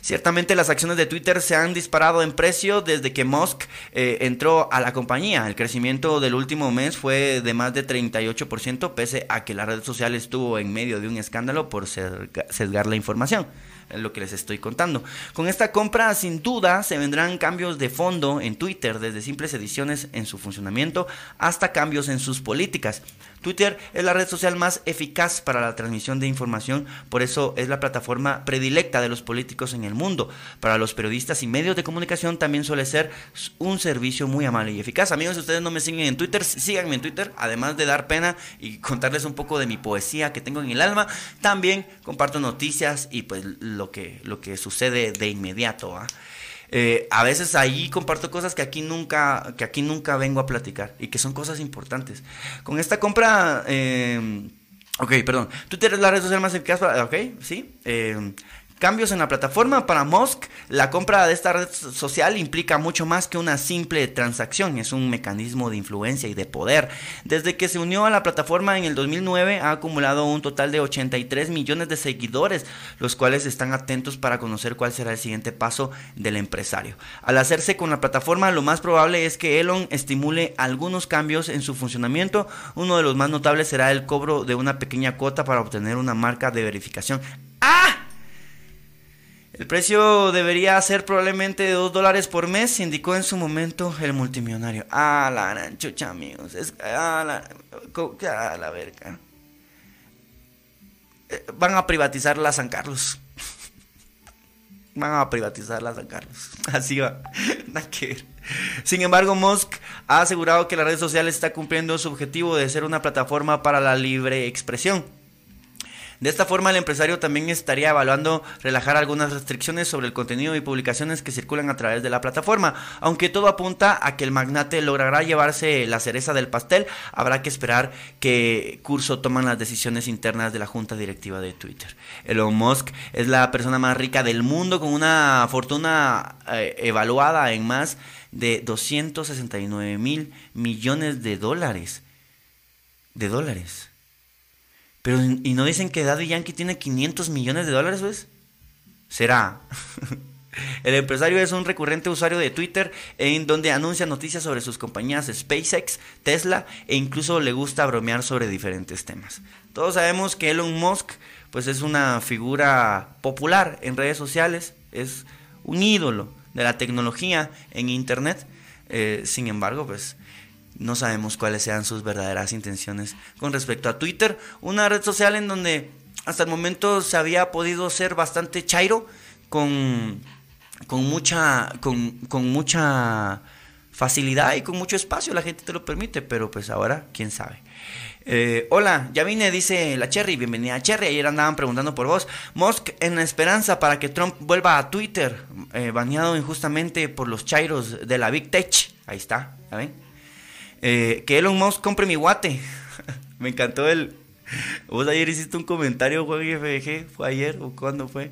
Ciertamente las acciones de Twitter se han disparado en precio desde que Musk eh, entró a la compañía. El crecimiento del último mes fue de más de 38% pese a que la red social estuvo en medio de un escándalo por sesgar la información lo que les estoy contando. Con esta compra, sin duda, se vendrán cambios de fondo en Twitter, desde simples ediciones en su funcionamiento hasta cambios en sus políticas. Twitter es la red social más eficaz para la transmisión de información, por eso es la plataforma predilecta de los políticos en el mundo. Para los periodistas y medios de comunicación también suele ser un servicio muy amable y eficaz. Amigos, si ustedes no me siguen en Twitter, síganme en Twitter, además de dar pena y contarles un poco de mi poesía que tengo en el alma, también comparto noticias y pues lo que, lo que sucede de inmediato. Eh, a veces ahí comparto cosas que aquí nunca, que aquí nunca vengo a platicar y que son cosas importantes. Con esta compra, eh, ok, perdón, Twitter es la red social más eficaz para, ok, sí. Eh, Cambios en la plataforma para Musk, la compra de esta red social implica mucho más que una simple transacción, es un mecanismo de influencia y de poder. Desde que se unió a la plataforma en el 2009 ha acumulado un total de 83 millones de seguidores, los cuales están atentos para conocer cuál será el siguiente paso del empresario. Al hacerse con la plataforma, lo más probable es que Elon estimule algunos cambios en su funcionamiento. Uno de los más notables será el cobro de una pequeña cuota para obtener una marca de verificación. ¡Ah! El precio debería ser probablemente de 2 dólares por mes, indicó en su momento el multimillonario. Ah, la gran chucha, amigos. Es, ah, la, ah, la verga. Eh, van a privatizar la San Carlos. Van a privatizar la San Carlos. Así va. Sin embargo, Musk ha asegurado que la red social está cumpliendo su objetivo de ser una plataforma para la libre expresión. De esta forma, el empresario también estaría evaluando relajar algunas restricciones sobre el contenido y publicaciones que circulan a través de la plataforma. Aunque todo apunta a que el magnate logrará llevarse la cereza del pastel, habrá que esperar qué curso toman las decisiones internas de la junta directiva de Twitter. Elon Musk es la persona más rica del mundo con una fortuna eh, evaluada en más de 269 mil millones de dólares. De dólares. Pero, ¿y no dicen que Daddy Yankee tiene 500 millones de dólares, pues? Será. El empresario es un recurrente usuario de Twitter en donde anuncia noticias sobre sus compañías SpaceX, Tesla e incluso le gusta bromear sobre diferentes temas. Todos sabemos que Elon Musk pues es una figura popular en redes sociales, es un ídolo de la tecnología en Internet. Eh, sin embargo, pues no sabemos cuáles sean sus verdaderas intenciones con respecto a Twitter, una red social en donde hasta el momento se había podido ser bastante chairo con, con mucha con, con mucha facilidad y con mucho espacio, la gente te lo permite, pero pues ahora quién sabe. Eh, hola, ya vine, dice la Cherry, bienvenida Cherry. Ayer andaban preguntando por vos. Musk en la esperanza para que Trump vuelva a Twitter, eh, baneado injustamente por los chairos de la Big Tech. Ahí está, ¿ya ven? Eh, que Elon Musk compre mi guate. Me encantó el. Vos ayer hiciste un comentario, Juan FG, ¿fue ayer o cuándo fue?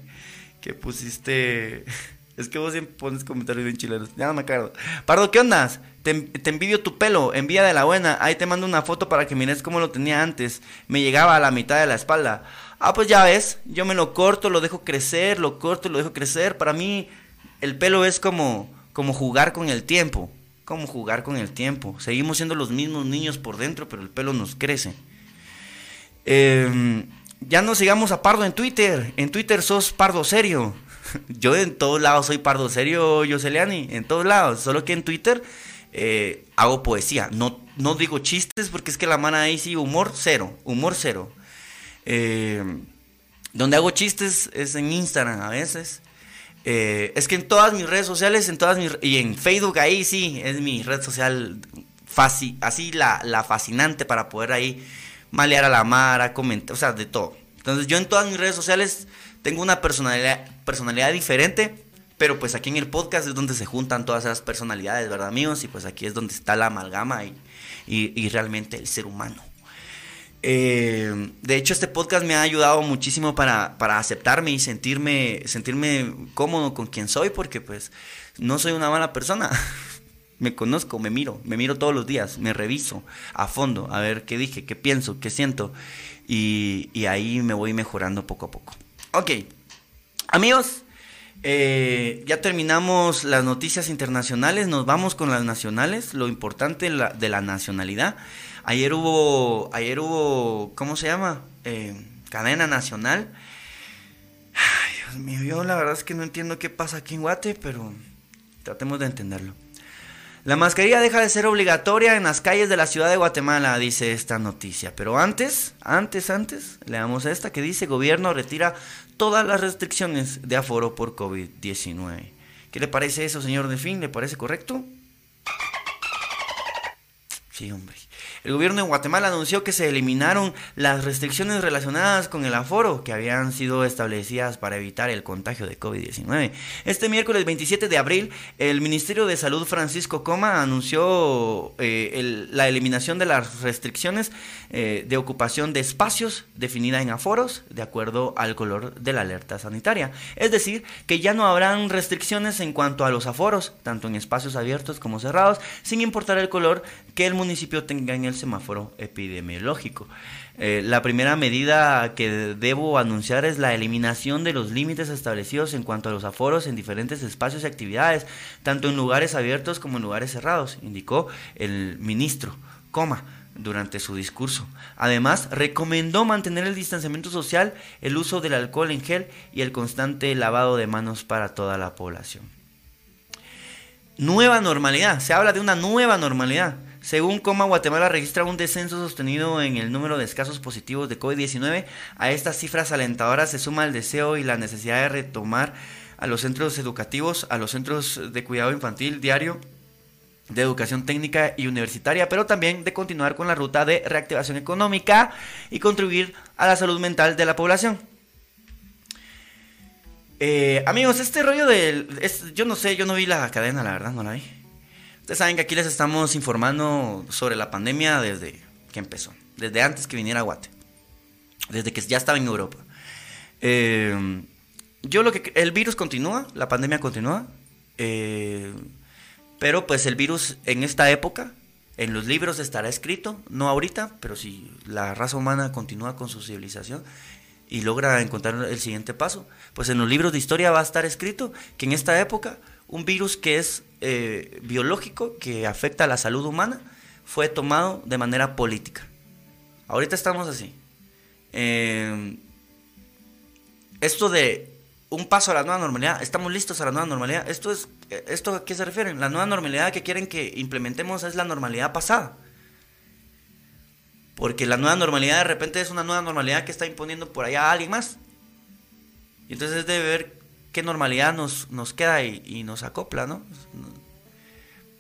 Que pusiste. Es que vos siempre pones comentarios bien chilenos. Ya no me acuerdo. Pardo, ¿qué ondas? Te, envidio tu pelo, envía de la buena. Ahí te mando una foto para que mires cómo lo tenía antes. Me llegaba a la mitad de la espalda. Ah, pues ya ves, yo me lo corto, lo dejo crecer, lo corto lo dejo crecer. Para mí, el pelo es como, como jugar con el tiempo cómo jugar con el tiempo. Seguimos siendo los mismos niños por dentro, pero el pelo nos crece. Em, ya no sigamos a Pardo en Twitter. En Twitter sos Pardo serio. Yo en todos lados soy Pardo serio, Yoseliani. En todos lados. Solo que en Twitter eh, hago poesía. No, no digo chistes porque es que la mano ahí sí, humor cero. Humor cero. Em, donde hago chistes es en Instagram a veces. Eh, es que en todas mis redes sociales, en todas mis, y en Facebook ahí sí, es mi red social así la, la fascinante para poder ahí malear a la mara, comentar, o sea, de todo. Entonces yo en todas mis redes sociales tengo una personalidad, personalidad diferente, pero pues aquí en el podcast es donde se juntan todas esas personalidades, ¿verdad amigos? Y pues aquí es donde está la amalgama y, y realmente el ser humano. Eh, de hecho, este podcast me ha ayudado muchísimo para, aceptarme y sentirme, sentirme cómodo con quien soy, porque pues no soy una mala persona. me conozco, me miro, me miro todos los días, me reviso a fondo, a ver qué dije, qué pienso, qué siento. Y, ahí me voy mejorando poco a poco. Ok, amigos, eh, ya terminamos las noticias internacionales, nos vamos con las nacionales, lo importante de la nacionalidad. Ayer hubo, ayer hubo, ¿cómo se llama? Eh, cadena nacional. Ay, Dios mío, yo la verdad es que no entiendo qué pasa aquí en Guate, pero tratemos de entenderlo. La mascarilla deja de ser obligatoria en las calles de la ciudad de Guatemala, dice esta noticia. Pero antes, antes, antes, leamos esta que dice, gobierno retira todas las restricciones de aforo por COVID-19. ¿Qué le parece eso, señor Defín? ¿Le parece correcto? Sí, hombre. El gobierno de Guatemala anunció que se eliminaron las restricciones relacionadas con el aforo que habían sido establecidas para evitar el contagio de COVID-19. Este miércoles 27 de abril, el Ministerio de Salud Francisco Coma anunció eh, la eliminación de las restricciones eh, de ocupación de espacios definida en aforos de acuerdo al color de la alerta sanitaria. Es decir, que ya no habrán restricciones en cuanto a los aforos, tanto en espacios abiertos como cerrados, sin importar el color que el municipio tenga en el semáforo epidemiológico. Eh, la primera medida que debo anunciar es la eliminación de los límites establecidos en cuanto a los aforos en diferentes espacios y actividades, tanto en lugares abiertos como en lugares cerrados, indicó el ministro, durante su discurso. Además, recomendó mantener el distanciamiento social, el uso del alcohol en gel y el constante lavado de manos para toda la población. Nueva normalidad, se habla de una nueva normalidad. Según Coma, Guatemala registra un descenso sostenido en el número de casos positivos de COVID-19. A estas cifras alentadoras se suma el deseo y la necesidad de retomar a los centros educativos, a los centros de cuidado infantil diario, de educación técnica y universitaria, pero también de continuar con la ruta de reactivación económica y contribuir a la salud mental de la población. Eh, amigos, este rollo del... yo no sé, yo no vi la cadena, la verdad, no la vi. Ustedes saben que aquí les estamos informando sobre la pandemia desde que empezó, desde antes que viniera Guate, desde que ya estaba en Europa. Eh, yo lo que el virus continúa, la pandemia continúa, eh, pero pues el virus en esta época, en los libros estará escrito, no ahorita, pero si la raza humana continúa con su civilización y logra encontrar el siguiente paso, pues en los libros de historia va a estar escrito que en esta época un virus que es eh, biológico, que afecta a la salud humana, fue tomado de manera política. Ahorita estamos así. Eh, esto de un paso a la nueva normalidad, estamos listos a la nueva normalidad. Esto es, ¿Esto a qué se refieren? La nueva normalidad que quieren que implementemos es la normalidad pasada. Porque la nueva normalidad de repente es una nueva normalidad que está imponiendo por allá a alguien más. Y entonces es de ver qué normalidad nos, nos queda y, nos acopla, ¿no?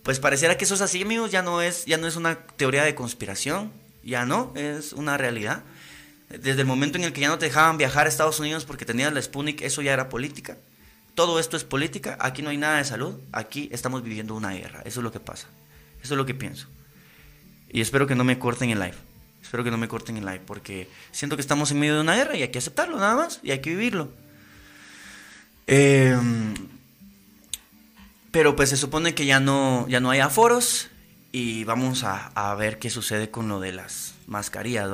Pues pareciera que eso es así, amigos, ya no es, ya no es una teoría de conspiración, ya no, es una realidad. Desde el momento en el que ya no te dejaban viajar a Estados Unidos porque tenías la Sputnik, eso ya era política. Todo esto es política, aquí no hay nada de salud, aquí estamos viviendo una guerra, eso es lo que pasa, eso es lo que pienso. Y espero que no me corten el live, espero que no me corten el live, porque siento que estamos en medio de una guerra y hay que aceptarlo nada más, y hay que vivirlo. Em, pero pues se supone que ya no, ya no hay aforos y vamos a, ver qué sucede con lo de las mascarillas.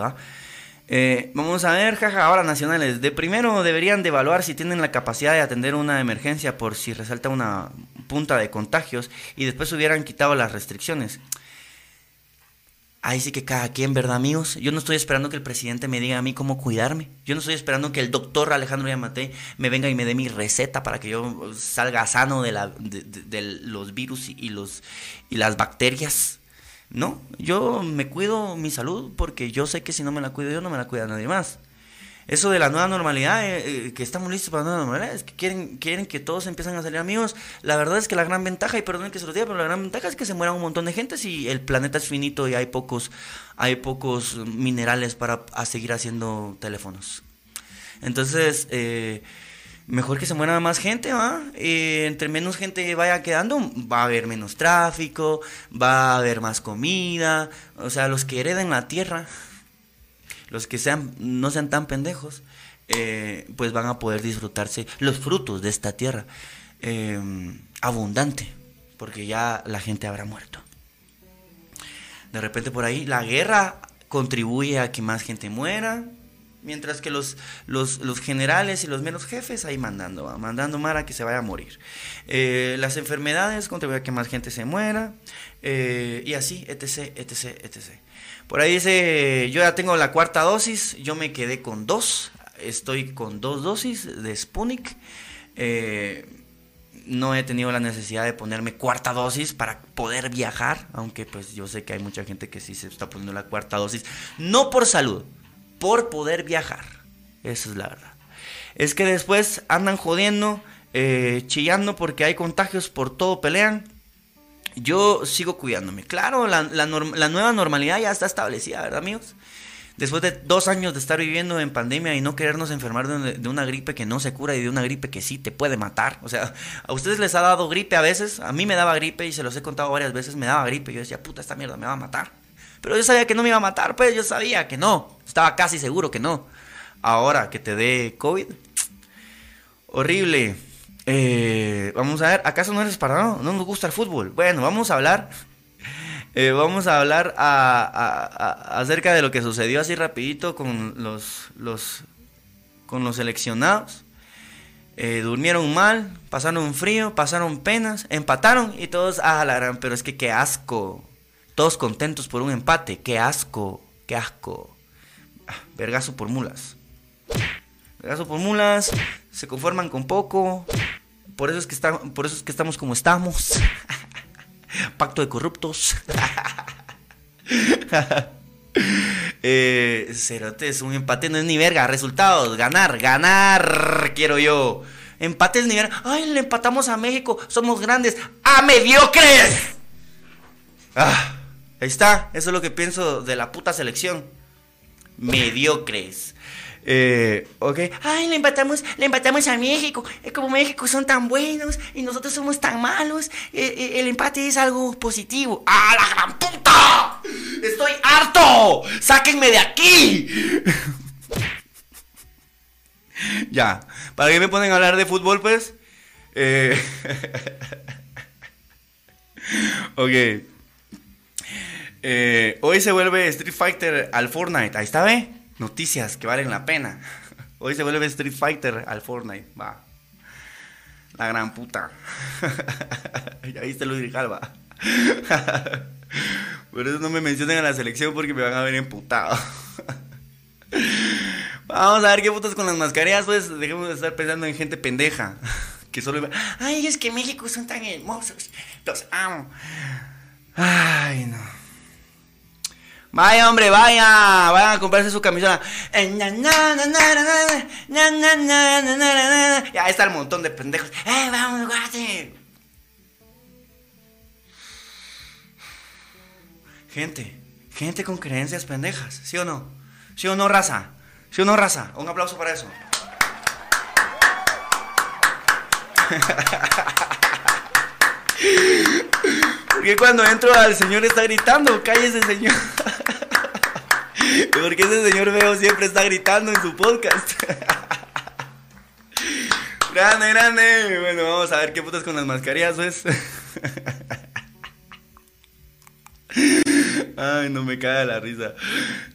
Eh, vamos a ver, jaja, ahora nacionales. De primero deberían de evaluar si tienen la capacidad de atender una emergencia por si resalta una punta de contagios y después hubieran quitado las restricciones. Ahí sí que cada quien, ¿verdad, amigos? Yo no estoy esperando que el presidente me diga a mí cómo cuidarme. Yo no estoy esperando que el doctor Alejandro Yamate me venga y me dé mi receta para que yo salga sano de, la, de, los virus y, los, y las bacterias. No, yo me cuido mi salud porque yo sé que si no me la cuido yo, no me la cuida nadie más eso de la nueva normalidad, eh, eh, que estamos listos para la nueva normalidad, es que quieren, quieren que todos empiecen a salir amigos. La verdad es que la gran ventaja, y perdón que se lo diga, pero la gran ventaja es que se mueran un montón de gente si el planeta es finito y hay pocos, hay pocos minerales para seguir haciendo teléfonos. Entonces, eh, mejor que se muera más gente, ¿va? entre menos gente vaya quedando, va a haber menos tráfico, va a haber más comida, o sea, los que hereden la tierra los que sean, no sean tan pendejos, eh, pues van a poder disfrutarse los frutos de esta tierra eh, abundante, porque ya la gente habrá muerto. De repente por ahí la guerra contribuye a que más gente muera, mientras que los, los, generales y los menos jefes ahí mandando, mandando Mara que se vaya a morir. Eh, las enfermedades contribuyen a que más gente se muera, y así, etc, etc, etc. Por ahí dice, yo ya tengo la cuarta dosis, yo me quedé con dos, estoy con dos dosis de Sputnik. Eh, no he tenido la necesidad de ponerme cuarta dosis para poder viajar, aunque pues yo sé que hay mucha gente que sí se está poniendo la cuarta dosis, no por salud, por poder viajar. Esa es la verdad. Es que después andan jodiendo, eh, chillando porque hay contagios, por todo pelean. Yo sigo cuidándome. Claro, la, la, nueva normalidad ya está establecida, ¿verdad, amigos? Después de dos años de estar viviendo en pandemia y no querernos enfermar de, una gripe que no se cura y de una gripe que sí te puede matar. O sea, a ustedes les ha dado gripe a veces, a mí me daba gripe y se los he contado varias veces, me daba gripe. Yo decía, puta, esta mierda me va a matar. Pero yo sabía que no me iba a matar, pues yo sabía que no. Estaba casi seguro que no. Ahora que te dé COVID, horrible. Eh, vamos a ver, ¿acaso no eres parado? ¿No nos gusta el fútbol? Bueno, vamos a hablar eh, vamos a hablar acerca de lo que sucedió así rapidito con los, los, con los seleccionados. Eh, durmieron mal, pasaron frío, pasaron penas, empataron y todos, ah, pero es que qué asco. Todos contentos por un empate, qué asco, qué asco. Ah, vergazo por mulas. Vergazo por mulas, se conforman con poco. Por eso es que, están, por eso es que estamos como estamos. Pacto de corruptos. eh, Cerote, es un empate, no es ni verga. Resultados, ganar, ganar, quiero yo. Empate es ni verga. Ay, le empatamos a México, somos grandes. ¡A mediocres! Ah, ahí está, eso es lo que pienso de la puta selección. Mediocres. Eh, ok. Ay, le empatamos, le empatamos a México. Es como México son tan buenos y nosotros somos tan malos. Eh, eh, el empate es algo positivo. ¡Ah, la gran puta! ¡Estoy harto! ¡Sáquenme de aquí! ya. ¿Para qué me ponen a hablar de fútbol, pues? Eh... ok. Eh, hoy se vuelve Street Fighter al Fortnite. Ahí está, ¿ve? Noticias que valen la pena. Hoy se vuelve Street Fighter al Fortnite. Va. La gran puta. ya viste Luis Calva. Por eso no me mencionen a la selección porque me van a ver emputado. Vamos a ver qué putas con las mascarillas, pues dejemos de estar pensando en gente pendeja. Que solo... Ay, es que México son tan hermosos. Los amo. Ay, no. Vaya, hombre, vaya. Vayan a comprarse su camiseta. Ya está el montón de pendejos. ¡Eh, vamos, guate! Gente, gente con creencias pendejas, ¿sí o no? ¿Sí o no, raza? ¿Sí o no, raza? Un aplauso para eso. Porque cuando entro al señor está gritando, cállese señor. Porque ese señor veo siempre está gritando en su podcast. grande, grande. Bueno, vamos a ver qué putas con las mascarillas, pues. Ay, no me cae la risa.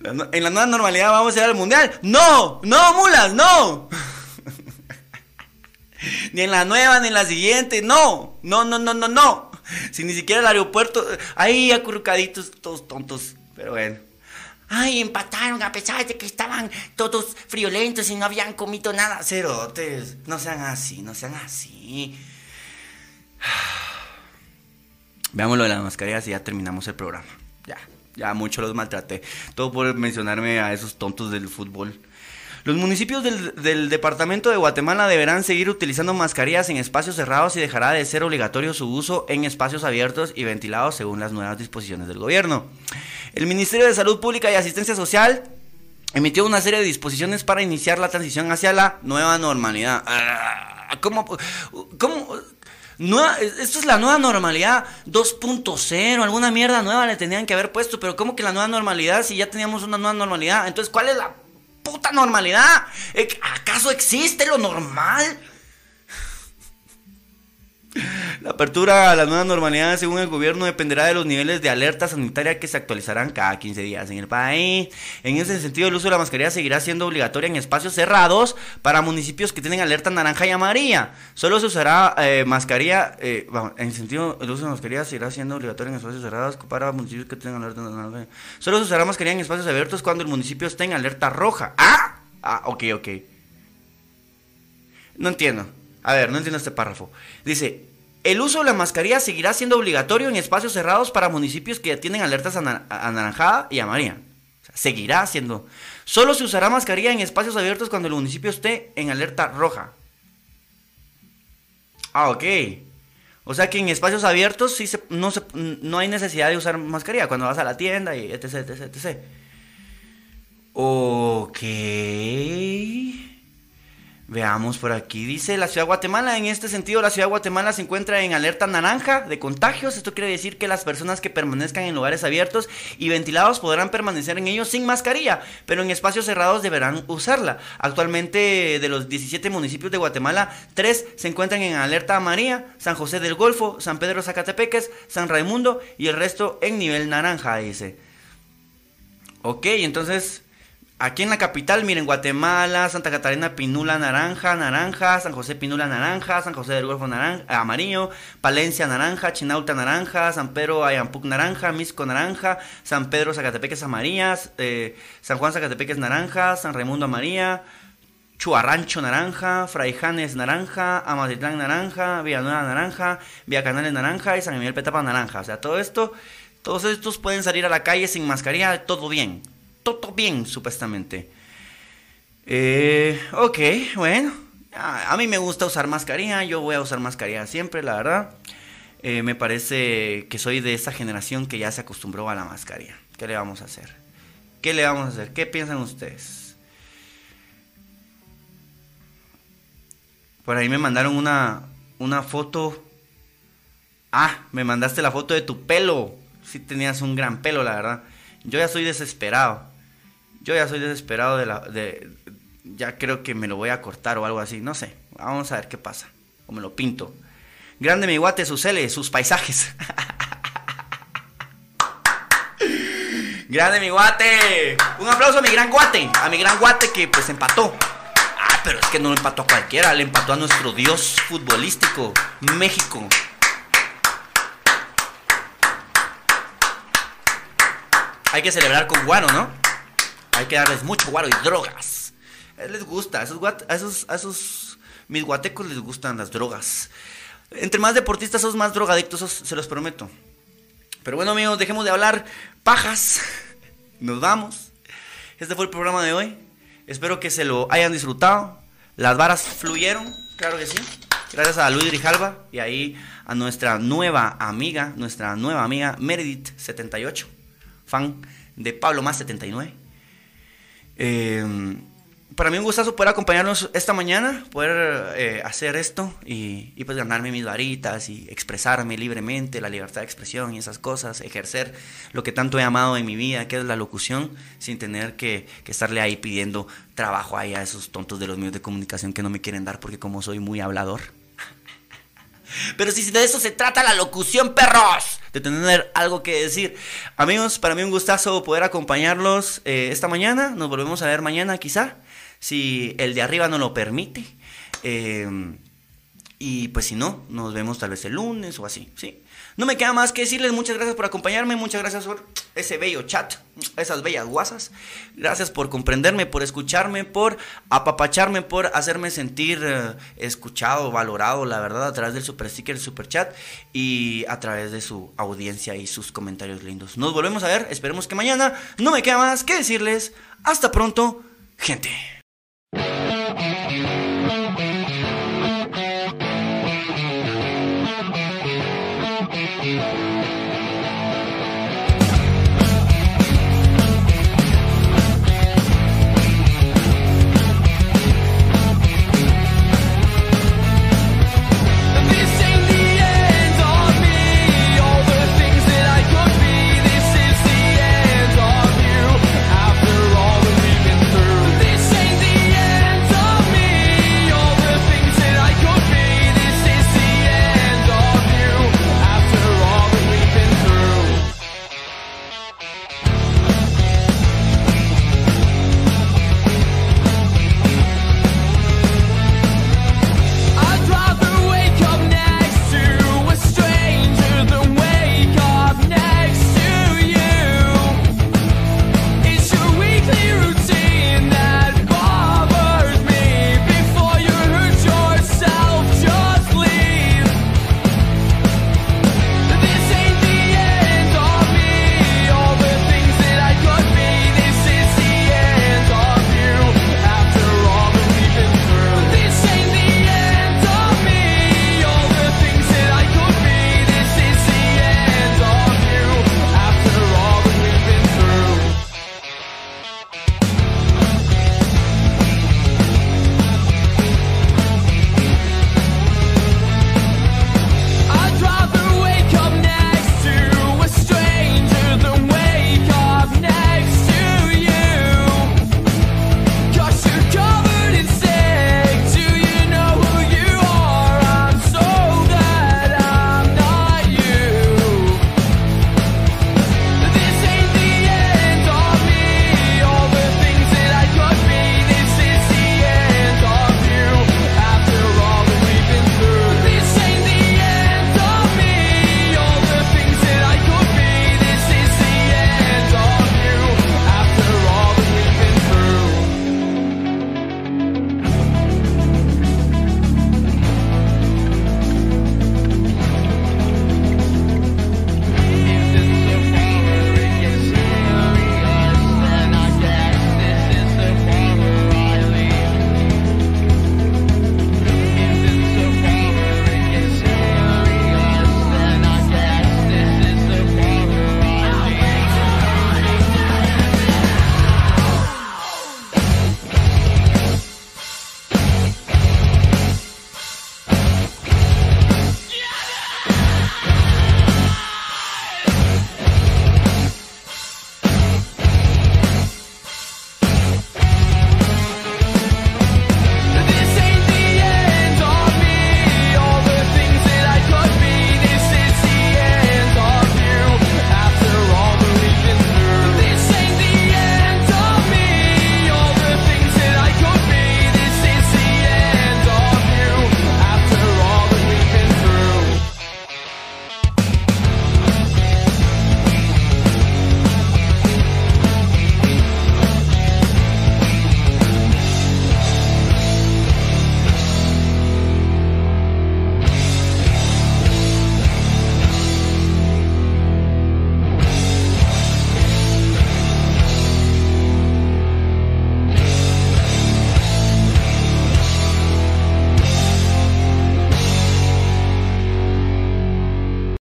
en la nueva normalidad vamos a ir al mundial. ¡No! ¡No, mulas! ¡No! ni en la nueva, ni en la siguiente. ¡No! ¡No, no, no, no, no! Si ni siquiera el aeropuerto. Ahí acurrucaditos, todos tontos. Pero bueno. Ay, empataron a pesar de que estaban todos friolentos y no habían comido nada. Cerotes, no sean así, no sean así. Veamos lo de las mascarillas y ya terminamos el programa. Ya, ya mucho los maltraté. Todo por mencionarme a esos tontos del fútbol. Los municipios del, departamento de Guatemala deberán seguir utilizando mascarillas en espacios cerrados y dejará de ser obligatorio su uso en espacios abiertos y ventilados según las nuevas disposiciones del gobierno. El Ministerio de Salud Pública y Asistencia Social emitió una serie de disposiciones para iniciar la transición hacia la nueva normalidad. Ah, ¿Cómo? ¿Cómo? esto es la nueva normalidad 2.0, alguna mierda nueva le tenían que haber puesto, pero ¿cómo que la nueva normalidad si ya teníamos una nueva normalidad? Entonces, ¿cuál es la puta normalidad. ¿Acaso existe lo normal? La apertura a la nueva normalidad, según el gobierno, dependerá de los niveles de alerta sanitaria que se actualizarán cada 15 días en el país. En ese sentido, el uso de la mascarilla seguirá siendo obligatoria en espacios cerrados para municipios que tienen alerta naranja y amarilla. Solo se usará eh, mascarilla, eh, en sentido, el uso de la mascarilla seguirá siendo obligatorio en espacios cerrados para municipios que tengan alerta naranja. Solo se usará mascarilla en espacios abiertos cuando el municipio esté en alerta roja. Ah, ah, ok, ok. No entiendo. A ver, no entiendo este párrafo. Dice, el uso de la mascarilla seguirá siendo obligatorio en espacios cerrados para municipios que tienen alertas anaranjada y amarilla. seguirá siendo. Solo se usará mascarilla en espacios abiertos cuando el municipio esté en alerta roja. Ah, ok. O sea que en espacios abiertos sí no hay necesidad de usar mascarilla cuando vas a la tienda y etc, etc, etc. Ok. Veamos por aquí. Dice la ciudad de Guatemala. En este sentido, la ciudad de Guatemala se encuentra en alerta naranja de contagios. Esto quiere decir que las personas que permanezcan en lugares abiertos y ventilados podrán permanecer en ellos sin mascarilla, pero en espacios cerrados deberán usarla. Actualmente, de los 17 municipios de Guatemala, 3 se encuentran en alerta amarilla: San José del Golfo, San Pedro Zacatepeques, San Raimundo y el resto en nivel naranja, dice. Ok, entonces Aquí en la capital, miren, Guatemala, Santa Catarina, Pinula, naranja, naranja, San José, Pinula, naranja, San José del Golfo, naranja, amarillo, Palencia, naranja, Chinauta, naranja, San Pedro, Ayampuc, naranja, Misco, naranja, San Pedro, Zacatepeques, amarillas, eh, San Juan, Zacatepeques, naranja, San Raimundo, amarilla, Chuarrancho, naranja, Fraijanes, naranja, Amatitlán, naranja, Villanueva, naranja, Canales, naranja y San Miguel Petapa, naranja. O sea, todo esto, todos estos pueden salir a la calle sin mascarilla, todo bien todo bien, supuestamente. Eh, ok, bueno. A, mí me gusta usar mascarilla, yo voy a usar mascarilla siempre, la verdad. Eh, me parece que soy de esa generación que ya se acostumbró a la mascarilla. ¿Qué le vamos a hacer? ¿Qué le vamos a hacer? ¿Qué piensan ustedes? Por ahí me mandaron una, una foto. Ah, me mandaste la foto de tu pelo. Sí tenías un gran pelo, la verdad. Yo ya soy desesperado. Yo ya soy desesperado de la... De, ya creo que me lo voy a cortar o algo así. No sé. Vamos a ver qué pasa. O me lo pinto. Grande mi guate, sus L, sus paisajes. Grande mi guate. Un aplauso a mi gran guate. A mi gran guate que pues empató. Ah, pero es que no lo empató a cualquiera. Le empató a nuestro dios futbolístico. México. Hay que celebrar con guano, ¿no? Hay que darles mucho guaro y drogas. Les gusta, a esos, esos, esos mis guatecos les gustan las drogas. Entre más deportistas sos más drogadictos, se los prometo. Pero bueno amigos, dejemos de hablar pajas. Nos vamos. Este fue el programa de hoy. Espero que se lo hayan disfrutado. Las varas fluyeron, claro que sí. Gracias a Luis Grijalva y ahí a nuestra nueva amiga, nuestra nueva amiga Meredith78, fan de Pablo Más 79. Eh, para mí un gustazo poder acompañarnos esta mañana, poder eh, hacer esto y, pues ganarme mis varitas y expresarme libremente, la libertad de expresión y esas cosas, ejercer lo que tanto he amado en mi vida, que es la locución, sin tener que, estarle ahí pidiendo trabajo a esos tontos de los medios de comunicación que no me quieren dar porque como soy muy hablador. Pero si de eso se trata la locución, perros, de tener algo que decir. Amigos, para mí un gustazo poder acompañarlos eh, esta mañana. Nos volvemos a ver mañana, quizá, si el de arriba no lo permite. Eh, y pues si no, nos vemos tal vez el lunes o así, ¿sí? No me queda más que decirles muchas gracias por acompañarme, muchas gracias por ese bello chat, esas bellas guasas. Gracias por comprenderme, por escucharme, por apapacharme, por hacerme sentir eh, escuchado, valorado, la verdad, a través del super sticker, super chat y a través de su audiencia y sus comentarios lindos. Nos volvemos a ver, esperemos que mañana. No me queda más que decirles hasta pronto, gente.